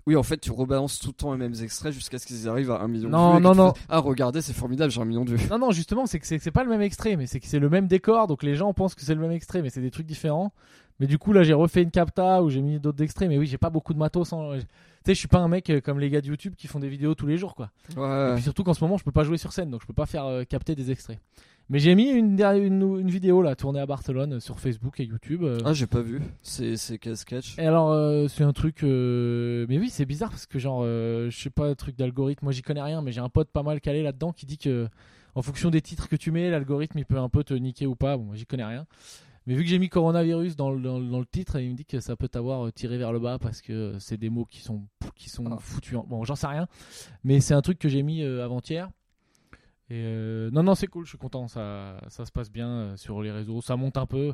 Oui, en fait, tu rebalances tout le temps les mêmes extraits jusqu'à ce qu'ils arrivent à un million Non, de vues. non, non. fassent, Ah, regardez, c'est formidable, j'ai un million de vues. Non, non, justement, c'est que c'est pas le même extrait, mais c'est que c'est le même décor, donc les gens pensent que c'est le même extrait, mais c'est des trucs différents. Mais du coup, là, j'ai refait une capta où j'ai mis d'autres extraits. Mais oui, j'ai pas beaucoup de matos. hein. Tu sais, je suis pas un mec euh, comme les gars de YouTube qui font des vidéos tous les jours, quoi. Et puis surtout qu'en ce moment, je peux pas jouer sur scène, donc je peux pas faire euh, capter des extraits. Mais j'ai mis une, une, une vidéo là, tournée à Barcelone sur Facebook et YouTube. euh. Ah, j'ai pas vu. C'est quel sketch? Et alors, euh, c'est un truc. Mais oui, c'est bizarre parce que, genre, je sais pas, un truc d'algorithme. Moi, j'y connais rien, mais j'ai un pote pas mal calé là-dedans qui dit que, en fonction des titres que tu mets, l'algorithme il peut un peu te niquer ou pas. Bon, moi, j'y connais rien. Mais vu que j'ai mis coronavirus dans le, dans, le- dans le titre, il me dit que ça peut t'avoir euh, tiré vers le bas parce que c'est des mots qui sont, qui sont Ah. foutus. en- Bon, j'en sais rien. Mais c'est un truc que j'ai mis euh, avant-hier. Et euh, non, non, c'est cool, je suis content. Ça, ça se passe bien euh, sur les réseaux. Ça monte un peu.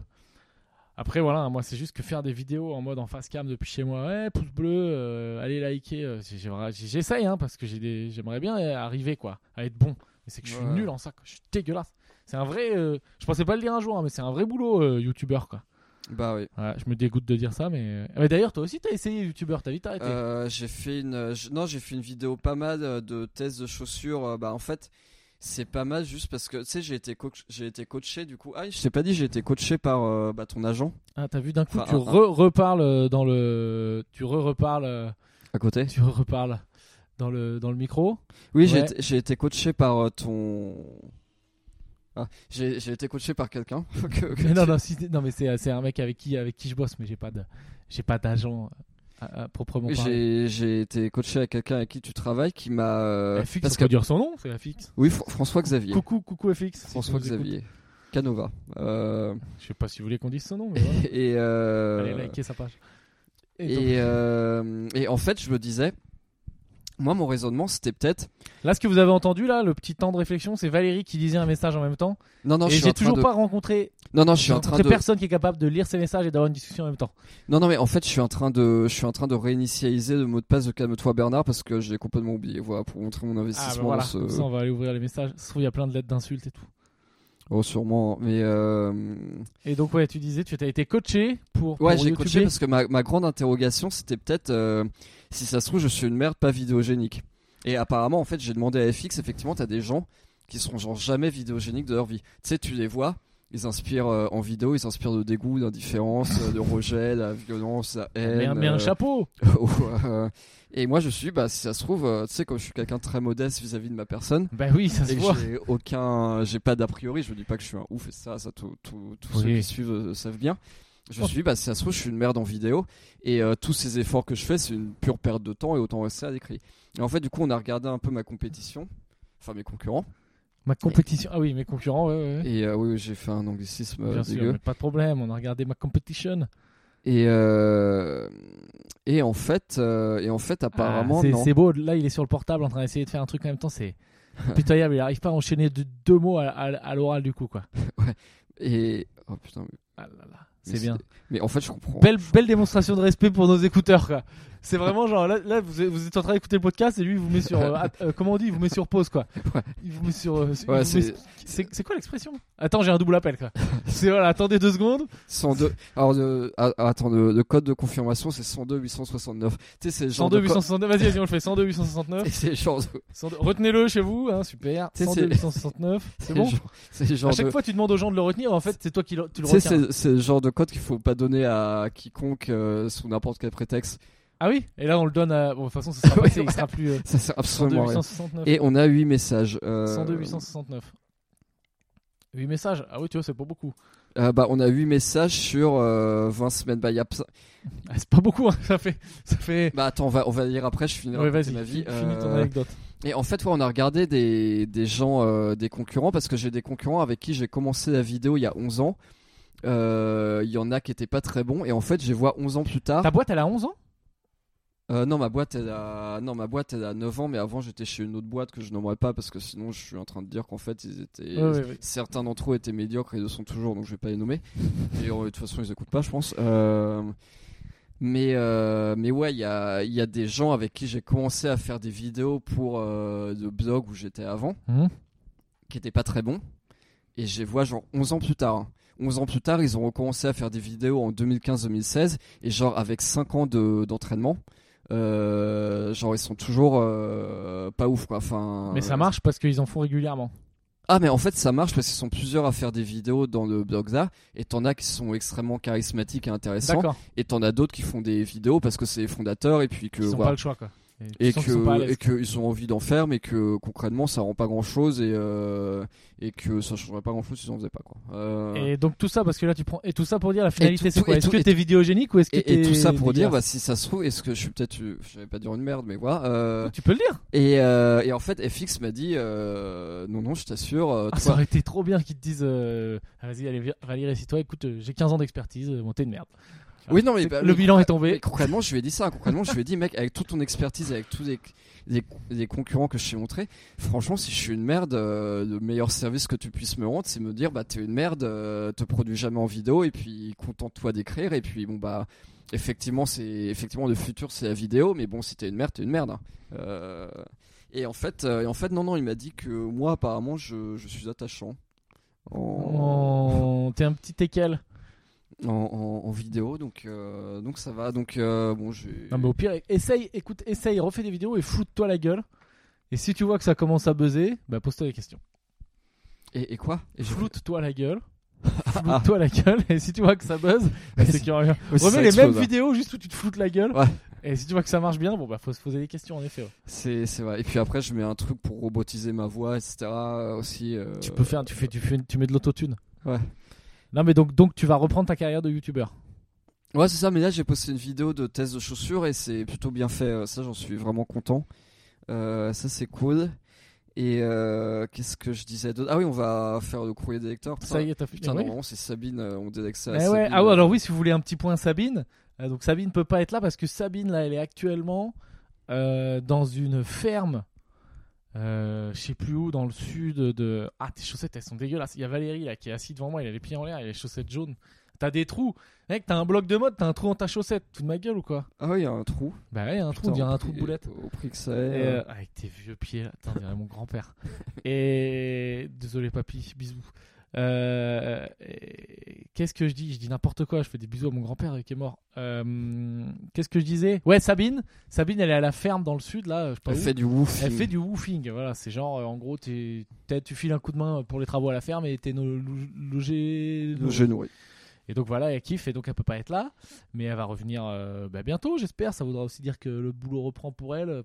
Après, voilà, moi, c'est juste que faire des vidéos en mode en face cam depuis chez moi. Ouais, pouce bleu, euh, allez liker. euh, J'essaye, hein, parce que j'ai des- j'aimerais bien euh, arriver, quoi, à être bon. Mais c'est que je suis Ouais. nul en ça, quoi. je suis dégueulasse. C'est un vrai. euh, je pensais pas le dire un jour, hein, mais c'est un vrai boulot, euh, youtubeur, quoi. Bah oui. Je me dégoûte de dire ça, mais. euh, mais D'ailleurs, toi aussi, t'as essayé youtubeur, t'as vite arrêté. Euh, j'ai fait une non j'ai fait une vidéo pas mal euh, de tests de chaussures euh, bah en fait c'est pas mal juste parce que tu sais j'ai été coach j'ai été coaché du coup ah je t'ai pas dit j'ai été coaché par euh, bah, ton agent Ah, t'as vu d'un coup, Enfin, tu un- re- reparles euh, dans le. Tu re-reparles. euh, à côté Tu reparles dans le, dans le micro. oui j'ai Ouais. été, j'ai été coaché par euh, ton ah, j'ai été coaché par quelqu'un que- que non, tu- non, si- non, mais c'est un mec avec qui, avec qui je bosse, mais j'ai pas de, j'ai pas d'agent euh, à- à proprement Oui, parler. j'ai été coaché avec quelqu'un avec qui tu travailles qui m'a euh, FX, parce on que peut dire son nom, c'est FX. oui Fr- François Xavier Coucou, coucou FX. François. Xavier Canova euh, Je sais pas si vous voulez qu'on dise son nom, mais voilà. et euh, Allez liker sa page. Et Et, euh, et en fait, je me disais, moi, mon raisonnement, c'était peut-être. là, ce que vous avez entendu là, le petit temps de réflexion, c'est Valérie qui disait un message en même temps. Non, non, et je suis j'ai en train toujours de. pas rencontré, Non, non, je suis j'ai en train de. personne qui est capable de lire ses messages et d'avoir une discussion en même temps. Non, non, mais en fait, je suis en train de, je suis en train de réinitialiser le mot de passe de Calme-toi Bernard parce que je l'ai complètement oublié. Voilà, pour montrer mon Ah, investissement bah voilà. dans ce. Comme ça, on va aller ouvrir les messages. Ça se trouve, il y a plein de lettres d'insultes et tout. Oh, sûrement. Mais euh... Et donc, ouais, tu disais, tu as été coaché pour. ouais, pour j'ai YouTuber. coaché parce que ma, ma grande interrogation, c'était peut-être euh, si ça se trouve, je suis une merde pas vidéogénique. Et apparemment, en fait, j'ai demandé à FX. Effectivement, t'as des gens qui seront genre jamais vidéogéniques de leur vie. Tu sais, tu les vois. Ils inspirent euh, en vidéo, ils inspirent de dégoût, d'indifférence, euh, de rejet, la violence, la haine. Mais, un- mais un euh, chapeau et moi, je suis, bah, si ça se trouve, tu sais, comme je suis quelqu'un de très modeste vis-à-vis de ma personne, Bah oui, ça se et voit. j'ai aucun, j'ai pas d'a priori, je dis pas que je suis un ouf et ça, ça, tout, tout- tous ceux qui suivent savent bien. Je Oh. suis, bah, si ça se trouve, je suis une merde en vidéo et euh, tous ces efforts que je fais, c'est une pure perte de temps et autant rester à l'écrit. Et en fait, du coup, on a regardé un peu ma compétition, enfin mes concurrents. Ma compétition. Ah oui, mes concurrents, ouais. Et euh, oui, j'ai fait un anglicisme euh, Bien sûr, dégueu. mais pas de problème, on a regardé ma competition. Et euh, et en fait, euh, et en fait, apparemment, Ah, c'est, non. c'est beau, là il est sur le portable en train d'essayer de faire un truc en même temps, c'est pitoyable, il arrive pas à enchaîner de- deux mots à, à- à l'oral du coup quoi. Et oh putain, mais- Ah là là, c'est bien. Mais en fait, je comprends. Belle, belle démonstration de respect pour nos écouteurs quoi. C'est vraiment genre là, là vous, êtes, vous êtes en train d'écouter le podcast et lui il vous met sur euh, att- euh, comment on dit il vous met sur pause quoi. Ouais. Il vous met sur euh, Ouais, met- c'est c'est quoi l'expression? Attends j'ai un double appel quoi. c'est voilà attendez deux secondes. 102. Alors, le- ah, attends, le, le code de confirmation, c'est 102 869. Tu sais, c'est le genre 102 de code- 869 vas-y vas-y on le fait 102 869. Et c'est genre de- 102 Retenez-le chez vous hein super. Tu sais, 102 c'est- 869 c'est bon? genre- genre À chaque de. fois tu demandes aux gens de le retenir en fait c'est toi qui le, tu le retiens. c'est c'est le genre de code qu'il faut pas donner à quiconque euh, sous n'importe quel prétexte. Ah oui Et là on le donne à bon de toute façon ça sera il ouais. sera plus euh, Ça sert 102 absolument à rien. 869. Et on a 8 messages. Euh, 102 869. 8 messages Ah oui, tu vois, c'est pas beaucoup. euh, bah, on a 8 messages sur euh, 20 semaines. Bah, y a... Ah, c'est pas beaucoup, hein, ça fait. Ça fait... bah attends, on va, on va lire après, je finirai Ouais, vas-y, ma vie. finis ton Euh, anecdote. Et en fait, ouais, on a regardé des, des gens, euh, des concurrents, parce que j'ai des concurrents avec qui j'ai commencé la vidéo il y a 11 ans. Euh, Il y en a qui étaient pas très bons, et en fait, je les vois 11 ans plus tard. Ta boîte, elle a 11 ans? Euh, non, ma boîte, elle a... non, ma boîte, elle a 9 ans, mais avant, j'étais chez une autre boîte que je nommerai pas, parce que sinon, je suis en train de dire qu'en fait, ils étaient. Certains d'entre eux étaient médiocres et ils le sont toujours, donc je vais pas les nommer. Et euh, de toute façon, ils écoutent pas, je pense. Euh, Mais, euh, mais ouais, il y a, y a des gens avec qui j'ai commencé à faire des vidéos pour le blog où j'étais avant, Mhm. qui étaient pas très bons. Et je les vois genre 11 ans plus tard. hein. 11 ans plus tard, ils ont recommencé à faire des vidéos en 2015-2016. Et genre avec 5 ans de- d'entraînement, genre ils sont toujours euh, pas ouf quoi. Enfin, Mais ça marche parce qu'ils en font régulièrement. Ah, mais en fait, ça marche parce qu'ils sont plusieurs à faire des vidéos dans le Blogza. Et t'en as qui sont extrêmement charismatiques et intéressants. Et t'en as d'autres qui font des vidéos parce que c'est les fondateurs et puis que Ils n'ont voilà. pas le choix, quoi. Et à que et qu'ils ont envie d'en faire mais que concrètement ça rend pas grand chose et euh, et que ça changerait pas grand chose s'ils en faisaient pas quoi euh, Et donc tout ça parce que là tu prends et tout ça pour dire la finalité c'est quoi? et Est-ce que et t'es vidéogénique ou est-ce que et, et t'es tout ça pour dire bah si ça se trouve est-ce que je suis peut-être euh, je vais pas dire une merde mais voilà euh, Tu peux le dire. et et en fait FX m'a dit non non je t'assure Ah, ça aurait été trop bien qu'ils te disent ah, vas-y allez Valérie c'est toi écoute j'ai 15 ans d'expertise t'es une merde. Oui non mais, bah, le mais bilan est tombé. mais concrètement je lui ai dit ça concrètement je lui ai dit mec avec toute ton expertise avec tous les les, les concurrents que je t'ai montré franchement si je suis une merde euh, le meilleur service que tu puisses me rendre c'est me dire bah t'es une merde euh, te produis jamais en vidéo et puis contente-toi d'écrire et puis bon bah effectivement c'est effectivement le futur c'est la vidéo mais bon si t'es une merde t'es une merde hein. Euh, et en fait euh, et en fait non non il m'a dit que moi apparemment je, je suis attachant Oh, T'es un petit équel. En, en- en vidéo donc euh, donc ça va donc euh, bon j'ai Non mais au pire essaye écoute essaye refais des vidéos et floute-toi la gueule. Et si tu vois que ça commence à buzzer bah pose-toi des questions. et, et quoi? Et Floute-toi la gueule. Floute-toi la gueule et si tu vois que ça buzz bah, c'est qu'il y aura rien. Remets les mêmes hein. vidéos juste où tu te floutes la gueule. Ouais. Et si tu vois que ça marche bien, bon bah faut se poser des questions en effet. ouais. C'est vrai. Et puis après, je mets un truc pour robotiser ma voix, etc. aussi. euh, Tu peux faire, tu fais, tu fais, tu mets de l'autotune. Ouais. Non mais donc, donc tu vas reprendre ta carrière de youtubeur. Ouais, c'est ça. Mais là, j'ai posté une vidéo de test de chaussures et c'est plutôt bien fait. euh, Ça, j'en suis vraiment content. Euh, ça, c'est cool. Et euh, qu'est-ce que je disais d'autre? Ah oui, on va faire le courrier des lecteurs. Ça y est, t'as fait. Putain, Eh normalement, c'est Sabine. On délègue ça. Eh ouais. Ah ouais, alors oui, si vous voulez un petit point Sabine. euh, donc Sabine peut pas être là parce que Sabine là, elle est actuellement dans une ferme. Euh, je sais plus où, dans le sud de. Ah, tes chaussettes, elles sont dégueulasses. Il y a Valérie là qui est assise devant moi, il a les pieds en l'air, il a les chaussettes jaunes. T'as des trous. Mec, t'as un bloc de mode, t'as un trou dans ta chaussette. Tout de ma gueule ou quoi? Ah il y a un trou. Bah ouais, il y a un trou, Putain, on dirait un trou de boulette. Au prix que ça est. euh, avec tes vieux pieds là, Attends, on dirait mon grand-père. Et désolé papy, bisous. Euh, Qu'est-ce que je dis? Je dis n'importe quoi. Je fais des bisous à mon grand-père qui est mort. Euh, Qu'est-ce que je disais? Ouais, Sabine. Sabine, elle est à la ferme dans le sud là. Je sais pas Elle où. fait du woofing. Elle fait du woofing. Voilà, c'est genre euh, en gros, tu files un coup de main pour les travaux à la ferme et t'es logé. genou. oui. Et donc voilà, elle kiffe et donc elle peut pas être là, mais elle va revenir euh, bah, bientôt, j'espère. Ça voudra aussi dire que le boulot reprend pour elle euh,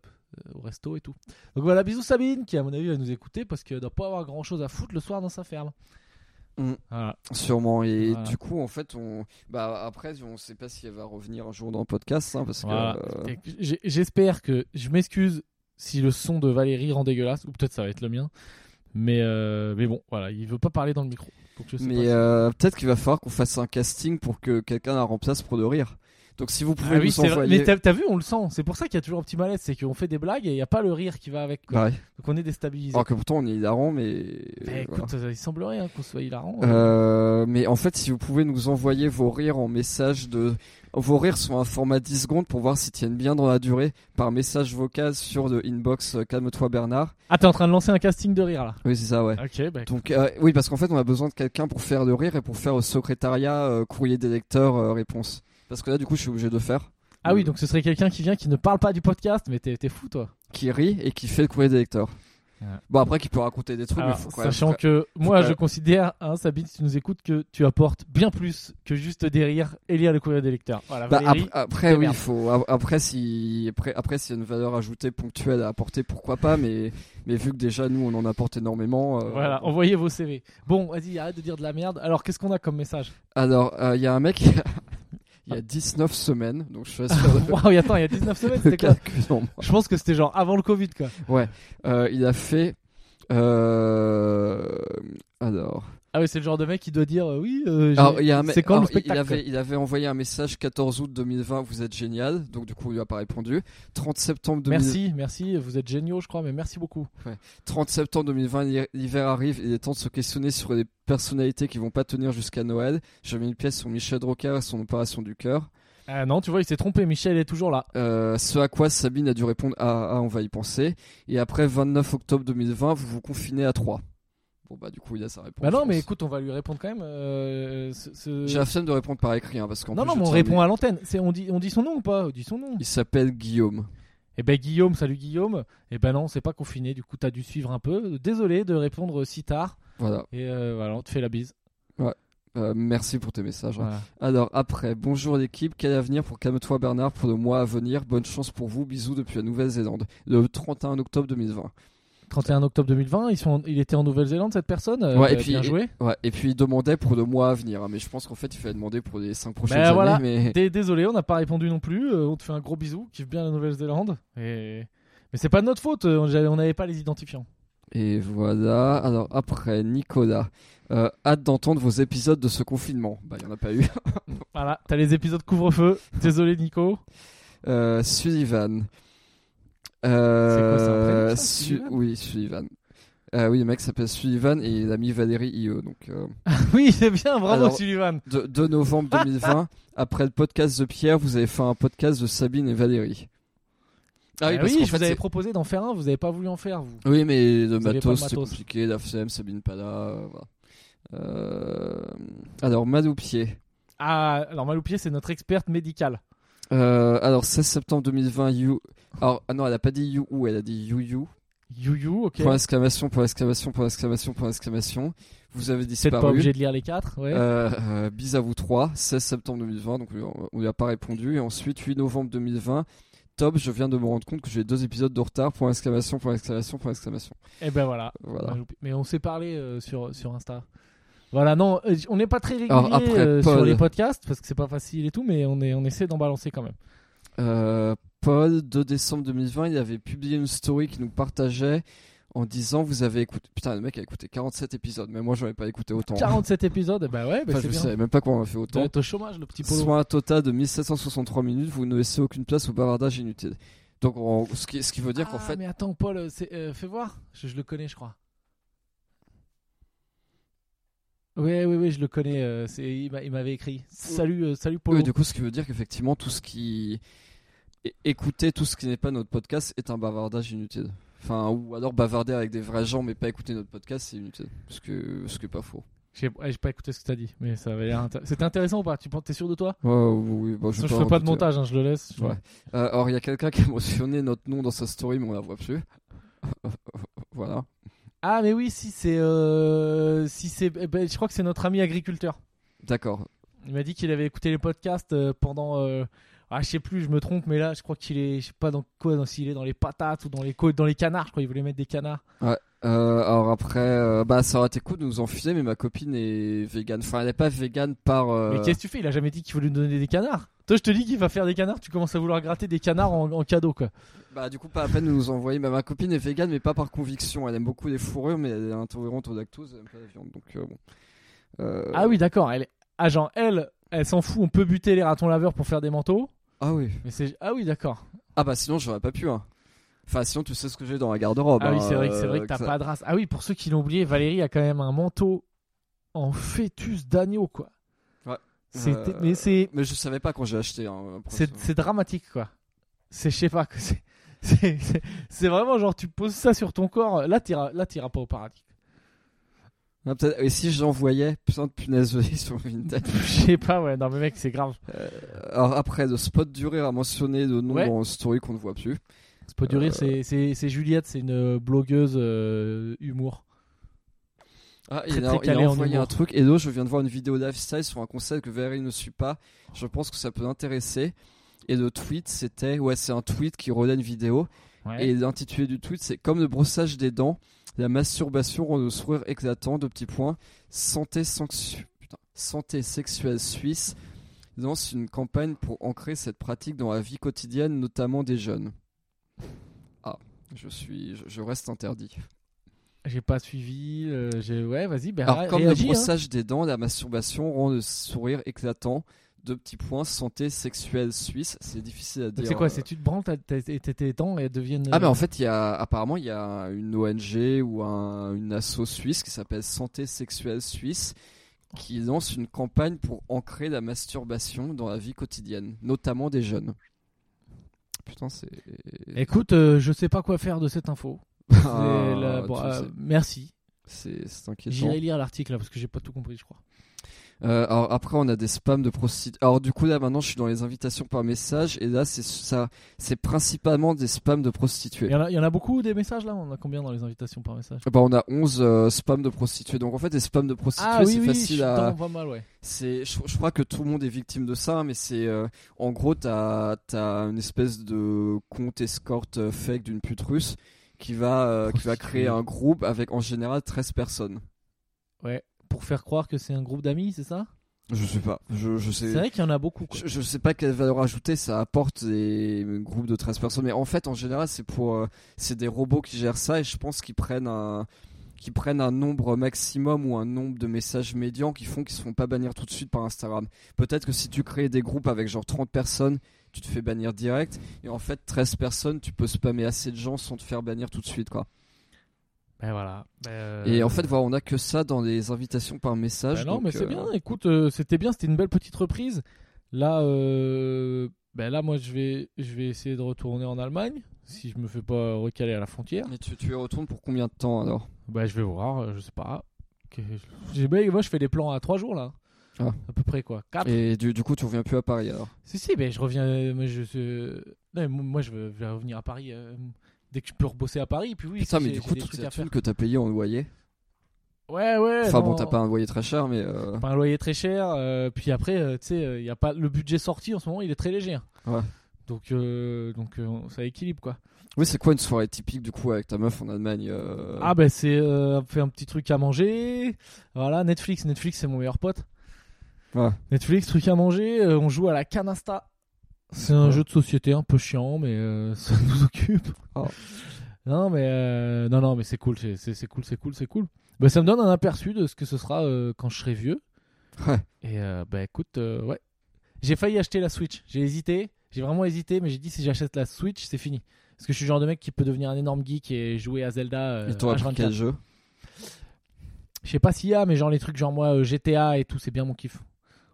au resto et tout. Donc voilà, bisous Sabine qui à mon avis va nous écouter parce qu'elle doit pas avoir grand chose à foutre le soir dans sa ferme. Mm. Voilà. Sûrement. Et Voilà. du coup, en fait, on. Bah après, on sait pas si elle va revenir un jour dans le podcast, hein, parce que. Euh, J'espère que je m'excuse si le son de Valérie rend dégueulasse ou peut-être ça va être le mien. Mais euh, mais bon, voilà, il veut pas parler dans le micro. Donc je sais pas Mais euh, peut-être qu'il va falloir qu'on fasse un casting pour que quelqu'un la remplace pour de rire. Donc si vous pouvez Ah oui, nous envoyer. Mais t'as t'as vu, on le sent. C'est pour ça qu'il y a toujours un petit malaise, c'est qu'on fait des blagues et il y a pas le rire qui va avec. Quoi. Bah ouais. Donc on est déstabilisé. Alors que pourtant on est hilarant, mais. Bah, écoute, euh, il semblerait hein, qu'on soit hilarant. Euh, mais en fait, si vous pouvez nous envoyer vos rires en message de. Vos rires sont un format 10 secondes pour voir s'ils tiennent bien dans la durée par message vocal sur le inbox euh, Calme-toi Bernard. Ah, t'es en train de lancer un casting de rire là. Oui, c'est ça, ouais. Ok, bah. Donc euh, oui, parce qu'en fait, on a besoin de quelqu'un pour faire le rire et pour faire au secrétariat euh, courrier des lecteurs réponse. Parce que là, du coup, je suis obligé de faire. Ah oui, Euh, donc ce serait quelqu'un qui vient qui ne parle pas du podcast, mais t'es fou toi. qui rit et qui fait le courrier des lecteurs. Ouais. Bon après qui peut raconter des trucs, Alors, mais faut sachant faut- que moi je considère, hein, Sabine, si tu nous écoutes, que tu apportes bien plus que juste des rires et lire le courrier des lecteurs. Voilà, Bah, Valérie. après, après, oui, il faut après si après, après s'il y a une valeur ajoutée ponctuelle à apporter, pourquoi pas, mais mais vu que déjà nous on en apporte énormément. euh, Voilà, envoyez vos CV. Bon, vas-y, arrête de dire de la merde. Alors, qu'est-ce qu'on a comme message? Alors il y a un mec il y a 19 semaines, donc je suis assez Waouh, et attends, il y a 19 semaines, c'était quoi. Je pense que c'était genre avant le Covid, quoi. Euh, il a fait euh, alors Ah oui, c'est le genre de mec qui doit dire euh, oui. euh, j'ai- Alors, il y a un mec- c'est quand le alors, spectacle il avait, il avait envoyé un message 14 août 2020, vous êtes génial. Donc, du coup, il lui a pas répondu. 30 septembre, 2000 Merci, merci. Vous êtes géniaux, je crois, mais merci beaucoup. 30 septembre 2020, l'hi- l'hiver arrive. Il est temps de se questionner sur les personnalités qui vont pas tenir jusqu'à Noël. J'ai mis une pièce sur Michel Drucker et son opération du cœur. Ah non, tu vois, il s'est trompé. Michel est toujours là. Euh, ce à quoi Sabine a dû répondre ah, ah, on va y penser. Et après 29 octobre 2020, vous vous confinez à 3. Bon, bah, du coup, il a sa réponse. Bah non, mais écoute, on va lui répondre quand même. euh, ce- J'ai la flemme de répondre par écrit, hein, parce qu'en Non, plus, non, mais on répond à l'antenne. C'est on dit, on dit son nom ou pas? On dit son nom. Il s'appelle Guillaume. Et ben Guillaume, salut Guillaume. Et ben non, c'est pas confiné, du coup t'as dû suivre un peu. Désolé de répondre si tard. Voilà. Et euh, voilà, on te fait la bise. Euh, merci pour tes messages. Voilà. Alors après, bonjour l'équipe, quel avenir pour Calme-toi Bernard pour le mois à venir? Bonne chance pour vous, bisous depuis la Nouvelle-Zélande. Le 31 octobre 2020. 31 octobre 2020, ils sont, il était en Nouvelle-Zélande cette personne. Euh, Ouais, et bah, puis- bien joué. Ouais, et puis il demandait pour le mois à venir, hein, mais je pense qu'en fait il fallait demander pour les 5 prochaines Ben années. voilà. Mais... Dé- Désolé, on n'a pas répondu non plus. Euh, on te fait un gros bisou. Kiffe bien la Nouvelle-Zélande. Et... Mais c'est pas de notre faute. on on n'avait pas les identifiants. Et voilà, alors après, Nicolas. Euh, hâte d'entendre vos épisodes de ce confinement. Bah, il n'y en a pas eu. Voilà, t'as les épisodes couvre-feu. Désolé Nico. Euh, Sullivan. C'est quoi, Euh, ça, Su- Sullivan Oui, Sullivan. Euh, oui, le mec s'appelle Sullivan et il a mis Valérie IE. Donc, euh, oui, c'est bien. Bravo Alors, Sullivan. de, 2 novembre 2020, après le podcast de Pierre, vous avez fait un podcast de Sabine et Valérie. Ah oui, qu'en je fait, vous avais proposé d'en faire un. Vous avez pas voulu en faire vous. Oui, mais le Vous matos, matos. compliqué. La FCM, Sabine euh, voilà. Euh, Alors, Madoupier. Ah, alors Maloupier, c'est notre experte médicale. Euh, alors, 16 septembre 2020, you. Alors, ah non, elle a pas dit you ou, elle a dit you you. You you, ok. Point d'exclamation, point d'exclamation, point d'exclamation, point d'exclamation. Vous avez Peut-être pas disparu. obligé de lire les quatre. Ouais. Euh, euh, bis à vous trois, 16 septembre 2020, donc on- on lui a pas répondu. Et ensuite, 8 novembre 2020, top, je viens de me rendre compte que j'ai deux épisodes de retard, point d'exclamation, point d'exclamation, point d'exclamation. Et ben voilà. Voilà. Maloupier. Mais on s'est parlé euh, sur sur Insta. Voilà, non, euh, on n'est pas très régulier euh, sur Paul. les podcasts parce que c'est pas facile et tout, mais on est on essaie d'en balancer quand même. Euh, Paul, 2 décembre 2020, il avait publié une story qui nous partageait en disant vous avez écouté. Putain, le mec a écouté 47 épisodes, mais moi j'en ai pas écouté autant. 47 épisodes, bah ouais, bah Enfin, je bien. savais même pas comment on a fait autant. au chômage le petit polo. Soit un total de 1763 minutes, vous ne laissez aucune place au bavardage inutile. Donc, ce, qui, ce qui veut dire qu'en Ah, fait, mais attends, Paul, euh, euh, fais voir. Je, je le connais, je crois. Oui, oui, oui, je le connais. euh, c'est, il m'a- il m'avait écrit. Salut, euh, salut Polo. Oui, du coup, ce qui veut dire qu'effectivement, tout ce qui. Écouter tout ce qui n'est pas notre podcast est un bavardage inutile. Enfin, ou alors bavarder avec des vrais gens, mais pas écouter notre podcast, c'est inutile. Ce que ce qui est pas faux. J'ai, ouais, pas écouté ce que t'as dit, mais ça avait l'air. intér- C'était intéressant ou pas? Tu penses, t'es sûr de toi? Ouais, oui, oui, bon, je fais pas de montage, hein, je le laisse. Ouais. Euh, alors, il y a quelqu'un qui a mentionné notre nom dans sa story, mais on la voit plus. voilà. Ah, mais oui, si c'est, euh, si c'est, eh ben, je crois que c'est notre ami agriculteur. D'accord. Il m'a dit qu'il avait écouté les podcasts euh, pendant. Ah, je sais plus, je me trompe, mais là, je crois qu'il est, je sais pas dans quoi, dans- s'il est dans les patates ou dans les dans les canards. Je crois qu'il voulait mettre des canards. Euh, alors après, euh, bah ça aurait été cool de nous enfuser, mais ma copine est vegan. Enfin, elle n'est pas vegan par. euh, Mais qu'est-ce que tu fais? Il a jamais dit qu'il voulait nous donner des canards. Toi, je te dis qu'il va faire des canards, tu commences à vouloir gratter des canards en, en cadeau, quoi. Bah du coup pas à peine de nous envoyer. Bah, ma copine est végane mais pas par conviction. Elle aime beaucoup les fourrures mais elle est intolérante au lactose, elle aime pas la viande. Donc bon. Ah oui, d'accord. Elle, est- ah, genre, elle, elle s'en fout. On peut buter les ratons laveurs pour faire des manteaux. Ah oui. Mais c'est. Ah oui, d'accord. Ah bah sinon j'aurais pas pu. Hein. Enfin sinon tu sais ce que j'ai dans la garde-robe. Ah oui, hein, c'est vrai que c'est vrai que euh, t'as ça- pas de race. Ah oui, pour ceux qui l'ont oublié, Valérie a quand même un manteau en fœtus d'agneau, quoi. Ouais. C'était- Euh, Mais c'est. Mais je savais pas quand j'ai acheté. Hein, C'est dramatique, quoi. C'est, je sais pas, que c'est, c'est, c'est- c'est vraiment genre, tu poses ça sur ton corps, là, t'iras, là, t'iras pas au paradis. Ah, Et si j'envoyais putain de punaise de lit sur Vinted. Je sais pas, ouais, non, mais mec, c'est grave. Euh, alors après le spot duré a mentionné le nom Ouais. dans le story qu'on ne voit plus. Pas du rire, Euh. c'est, Juliette, c'est une blogueuse euh, humour. Ah, Très, il a, il a en envoyé un truc. Hello, je viens de voir une vidéo lifestyle sur un concept que Valérie ne suit pas. Je pense que ça peut l'intéresser. Et le tweet, c'était. Ouais, c'est un tweet qui relaie une vidéo. Ouais. Et l'intitulé du tweet, c'est Comme le brossage des dents, la masturbation rend le sourire éclatant. De petits points. Santé, sanctu- putain, santé sexuelle suisse lance une campagne pour ancrer cette pratique dans la vie quotidienne, notamment des jeunes. Ah, je suis. Je, je reste interdit. J'ai pas suivi, euh, ouais, vas-y, ben, Alors, comme réagis, le hein. brossage des dents, la masturbation rend le sourire éclatant. Deux petits points, santé sexuelle suisse. C'est difficile à dire. c'est quoi, euh. c'est tu te branles tes dents et elles deviennent. Ah, mais euh, en fait, il y a, apparemment, il y a une ONG ou un, une asso suisse qui s'appelle Santé sexuelle suisse qui lance une campagne pour ancrer la masturbation dans la vie quotidienne, notamment des jeunes. Putain, c'est. Écoute, euh, je sais pas quoi faire de cette info. Ah, la- bon, euh, merci. c'est inquiétant. J'irai lire l'article parce que j'ai pas tout compris, je crois. Euh, alors après, on a des spams de prostituées. Alors du coup là, maintenant, je suis dans les invitations par message et là, c'est ça, c'est principalement des spams de prostituées. Il y, en a, il y en a beaucoup des messages là? On a combien dans les invitations par message? Bah, on a 11 euh, spams de prostituées. Donc en fait, les spams de prostituées, Ah oui, c'est oui, facile je- à. pas mal, ouais. C'est, je, je crois que tout le monde est victime de ça, mais c'est, euh, en gros, t'as, t'as une espèce de compte escorte fake d'une pute russe qui va, qui va créer un groupe avec en général 13 personnes. Ouais. Pour faire croire que c'est un groupe d'amis, c'est ça? Je sais pas, je, je C'est sais. vrai qu'il y en a beaucoup. Quoi. Je, je sais pas quelle valeur ajoutée ça apporte des groupes de 13 personnes, mais en fait, en général, c'est pour, euh, c'est des robots qui gèrent ça et je pense qu'ils prennent un, qu'ils prennent un nombre maximum ou un nombre de messages médians qui font qu'ils se font pas bannir tout de suite par Instagram. Peut-être que si tu crées des groupes avec genre 30 personnes, tu te fais bannir direct et en fait 13 personnes, tu peux spammer assez de gens sans te faire bannir tout de suite quoi. Ben voilà. Ben, euh, Et en fait, voilà, on a que ça dans les invitations par message. ben non, donc, mais c'est euh, bien. Écoute, euh, c'était bien. C'était une belle petite reprise. Là, ben là, moi, je vais, je vais essayer de retourner en Allemagne si je me fais pas recaler à la frontière. Et tu, tu y retournes pour combien de temps alors? Ben, je vais voir. Je sais pas. Ben, moi, je fais des plans à 3 jours là. Ah. À peu près quoi. 4 Et du, du coup, tu reviens plus à Paris alors? Si, si, mais je reviens. Moi, je, non, mais moi, je vais, revenir à Paris dès que je peux rebosser à Paris. Puis oui, Putain, mais du coup, toute faire. thune que t'as payé en loyer. Ouais, ouais. Enfin bon, t'as pas un loyer très cher, mais. euh, Pas un loyer très cher. euh, puis après, euh, tu sais, y a pas le budget sorti en ce moment, il est très léger. hein. Ouais. Donc, donc ça équilibre quoi. Oui, c'est quoi une soirée typique du coup avec ta meuf en Allemagne Ah ben c'est euh, on fait un petit truc à manger. Voilà, Netflix, Netflix c'est mon meilleur pote. Ouais. Netflix, truc à manger. on joue à la canasta. C'est un jeu de société un peu chiant, mais euh, ça nous occupe. Oh. Non mais euh, non non mais c'est cool, c'est c'est- c'est cool, c'est cool, c'est cool. Ben, ça me donne un aperçu de ce que ce sera euh, quand je serai vieux. Ouais. Et bah écoute, ouais. J'ai failli acheter la Switch. J'ai hésité. J'ai vraiment hésité, mais j'ai dit si j'achète la Switch, c'est fini. Parce que je suis le genre de mec qui peut devenir un énorme geek et jouer à Zelda. Pris H24. quel jeu? Je sais pas s'il y a, mais genre les trucs genre moi GTA et tout, c'est bien mon kiff.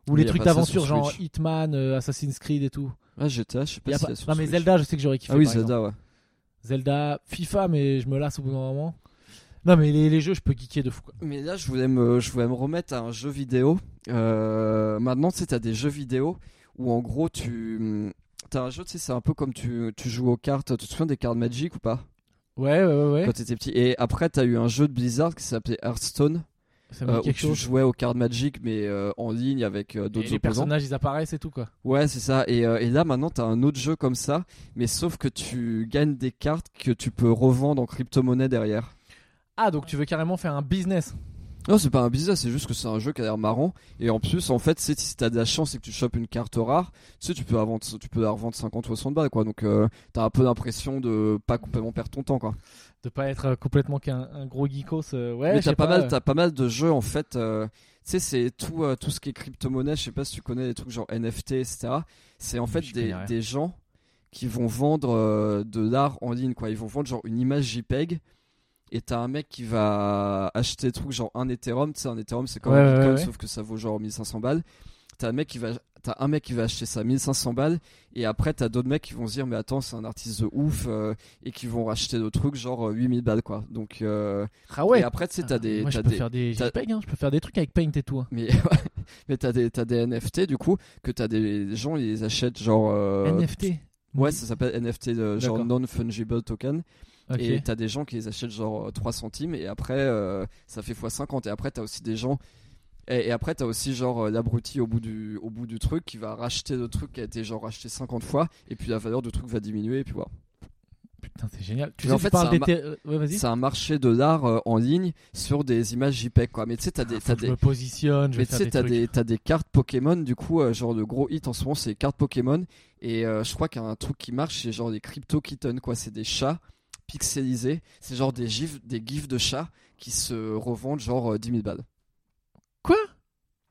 Ou les trucs d'aventure genre. Hitman, Assassin's Creed et tout. Ah, GTA, je sais pas si pas- Non mais. Zelda, je sais que j'aurais kiffé. Ah oui, par exemple. Zelda, ouais. Zelda, FIFA, mais je me lasse au bout d'un moment. Non mais les, les jeux, je peux geeker de fou quoi. Mais là, je voulais me, je voulais me remettre à un jeu vidéo. Euh, maintenant, tu sais, t'as des jeux vidéo où en gros, tu. T'as un jeu, tu sais, c'est un peu comme tu, tu joues aux cartes. Tu te souviens des cartes Magic ou pas? Ouais, ouais. ouais. Quand t'étais petit. Et après, t'as eu un jeu de Blizzard qui s'appelait Hearthstone. Ça me dit euh, où tu jouais aux cartes Magic, mais euh, en ligne avec euh, d'autres les opposants. personnages, ils apparaissent et tout quoi. Ouais, c'est ça. Et, euh, et là, maintenant, t'as un autre jeu comme ça, mais sauf que tu gagnes des cartes que tu peux revendre en crypto-monnaie derrière. Ah, donc tu veux carrément faire un business Non, c'est pas un business, c'est juste que c'est un jeu qui a l'air marrant. Et en plus, en fait, si t'as de la chance et que tu chopes une carte rare, tu sais, tu peux la, vendre, tu peux la revendre 50 ou 60 balles, quoi. Donc, t'as un peu l'impression de pas complètement perdre ton temps, quoi. De pas être euh, complètement qu'un un gros geekos. euh, ouais, Mais t'as pas, mal, euh, t'as pas mal de jeux, en fait. euh, tu sais, c'est tout, euh, tout ce qui est crypto-monnaie. Je sais pas si tu connais des trucs genre NFT, etc. C'est en fait des, gens qui vont vendre de l'art en ligne, quoi. Ils vont vendre genre une image JPEG. Et t'as un mec qui va acheter des trucs genre un Ethereum, tu sais, un Ethereum c'est comme Ouais, un ouais, Bitcoin ouais. sauf que ça vaut genre 1500 balles. T'as un mec qui va, t'as un mec qui va acheter ça 1500 balles et après t'as d'autres mecs qui vont se dire mais attends c'est un artiste de ouf euh, et qui vont racheter d'autres trucs genre euh, 8000 balles quoi. Donc euh, Ah ouais. et après tu sais t'as des, Moi, je t'as peux des, faire des JPEG, hein, je peux faire des trucs avec Paint et tout. hein. mais mais t'as des, t'as des NFT du coup que t'as des, gens ils les achètent genre euh, NFT. Ouais ça s'appelle NFT genre non fungible token. Ok. Et t'as des gens qui les achètent genre euh, 3 centimes et après euh, ça fait x50 et après t'as aussi des gens et, et après t'as aussi genre euh, l'abruti au bout du au bout du truc qui va racheter le truc qui a été genre racheté 50 fois et puis la valeur du truc va diminuer et puis voilà. Putain, c'est génial. Tu sais, en tu fait, parles des ter- euh, Ouais. C'est un marché de l'art euh, en ligne sur des images JPEG quoi. Mais tu sais t'as des Ah, que je des me positionne, je mais tu sais des t'as des t'as des cartes Pokémon du coup euh, genre le gros hit en ce moment c'est les cartes Pokémon et euh, je crois qu'il y a un truc qui marche c'est genre des crypto kittens quoi c'est des chats pixelisés c'est genre des gifs des gifs de chats qui se revendent genre euh, 10 000 balles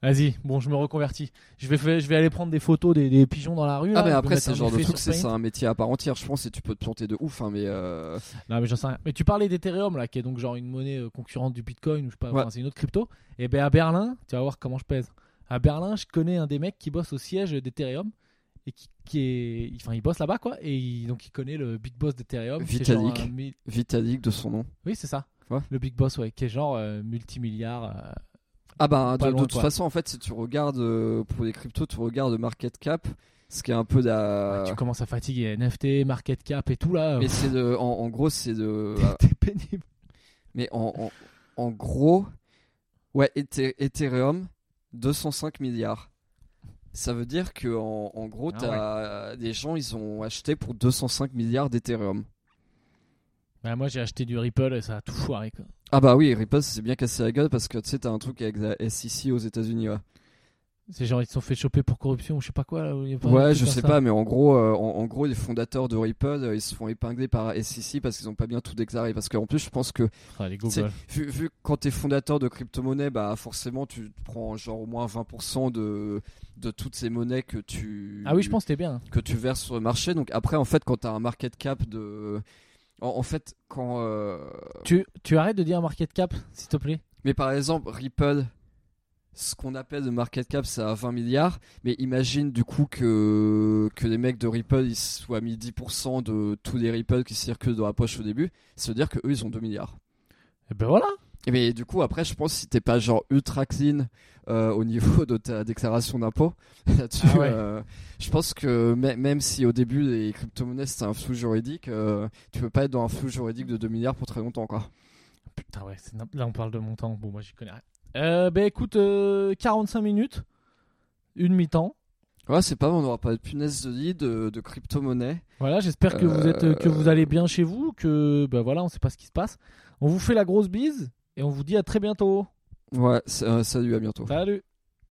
Vas-y, bon, je me reconvertis. Je vais, faire- je vais aller prendre des photos des, des pigeons dans la rue. ah mais après c'est genre de truc c'est un métier à part entière je pense et tu peux te planter de ouf hein, mais euh, Non, mais j'en sais rien. Mais tu parlais d'Ethereum, là, qui est donc genre une monnaie euh, concurrente du Bitcoin, ou je sais pas, Ouais. enfin, c'est une autre crypto. Et ben à Berlin, tu vas voir comment je pèse. À Berlin, je connais un des mecs qui bosse au siège d'Ethereum. Et qui, qui est. Enfin, il bosse là-bas, quoi. Et il- donc, il connaît le big boss d'Ethereum. Vitalik. un Vitalik de son nom Oui, c'est ça. Ouais. Le big boss, ouais, qui est genre euh, multimilliard. euh, Ah bah de, toute façon en fait si tu regardes euh, pour les cryptos tu regardes market cap ce qui est un peu la Tu commences à fatiguer NFT, market cap et tout là. mais c'est de en, en gros c'est de T'es pénible. mais en, en, en gros ouais Ethe- Ethereum 205 milliards ça veut dire que en, en gros Ah t'as des gens ils ont acheté pour 205 milliards d'Ethereum Bah, moi j'ai acheté du Ripple et ça a tout foiré quoi. Ah bah oui Ripple c'est bien cassé la gueule parce que tu sais t'as un truc avec la SEC aux États-Unis ouais. C'est genre ils se sont fait choper pour corruption ou je sais pas quoi là. où il y a pas un Ouais, je sais ça. pas, mais en gros, euh, en, en gros, les fondateurs de Ripple, euh, ils se font épingler par SEC parce qu'ils ont pas bien tout déclaré. Parce qu'en plus, je pense que Ah, les vu, vu quand t'es fondateur de crypto-monnaie, bah forcément, tu prends genre au moins 20% de de toutes ces monnaies que tu Ah oui, je pense que t'es bien. que tu verses sur le marché. Donc après, en fait, quand t'as un market cap de en, en fait, quand euh, Tu, tu arrêtes de dire market cap, s'il te plaît. mais par exemple, Ripple, ce qu'on appelle le market cap, c'est à 20 milliards. Mais imagine du coup que, que les mecs de Ripple ils soient mis 10% de tous les Ripple qui circulent dans la poche au début. Ça veut dire qu'eux, ils ont 2 milliards. Et ben voilà. Mais du coup, après, je pense que si t'es pas genre ultra clean euh, au niveau de ta déclaration d'impôt, là-dessus, Ah ouais. euh, je pense que même si au début les crypto-monnaies c'était un flou juridique, euh, tu peux pas être dans un flou juridique de 2 milliards pour très longtemps, quoi. Putain, ouais, c'est là on parle de mon temps. Bon, moi j'y connais rien. Ben écoute, euh, 45 minutes, une mi-temps. Ouais, c'est pas mal, on aura pas de punaise de lit, de, de crypto-monnaie. Voilà, j'espère que vous êtes, que vous allez bien chez vous, que ben voilà, on sait pas ce qui se passe. On vous fait la grosse bise et on vous dit à très bientôt. Ouais, salut, à bientôt. Salut.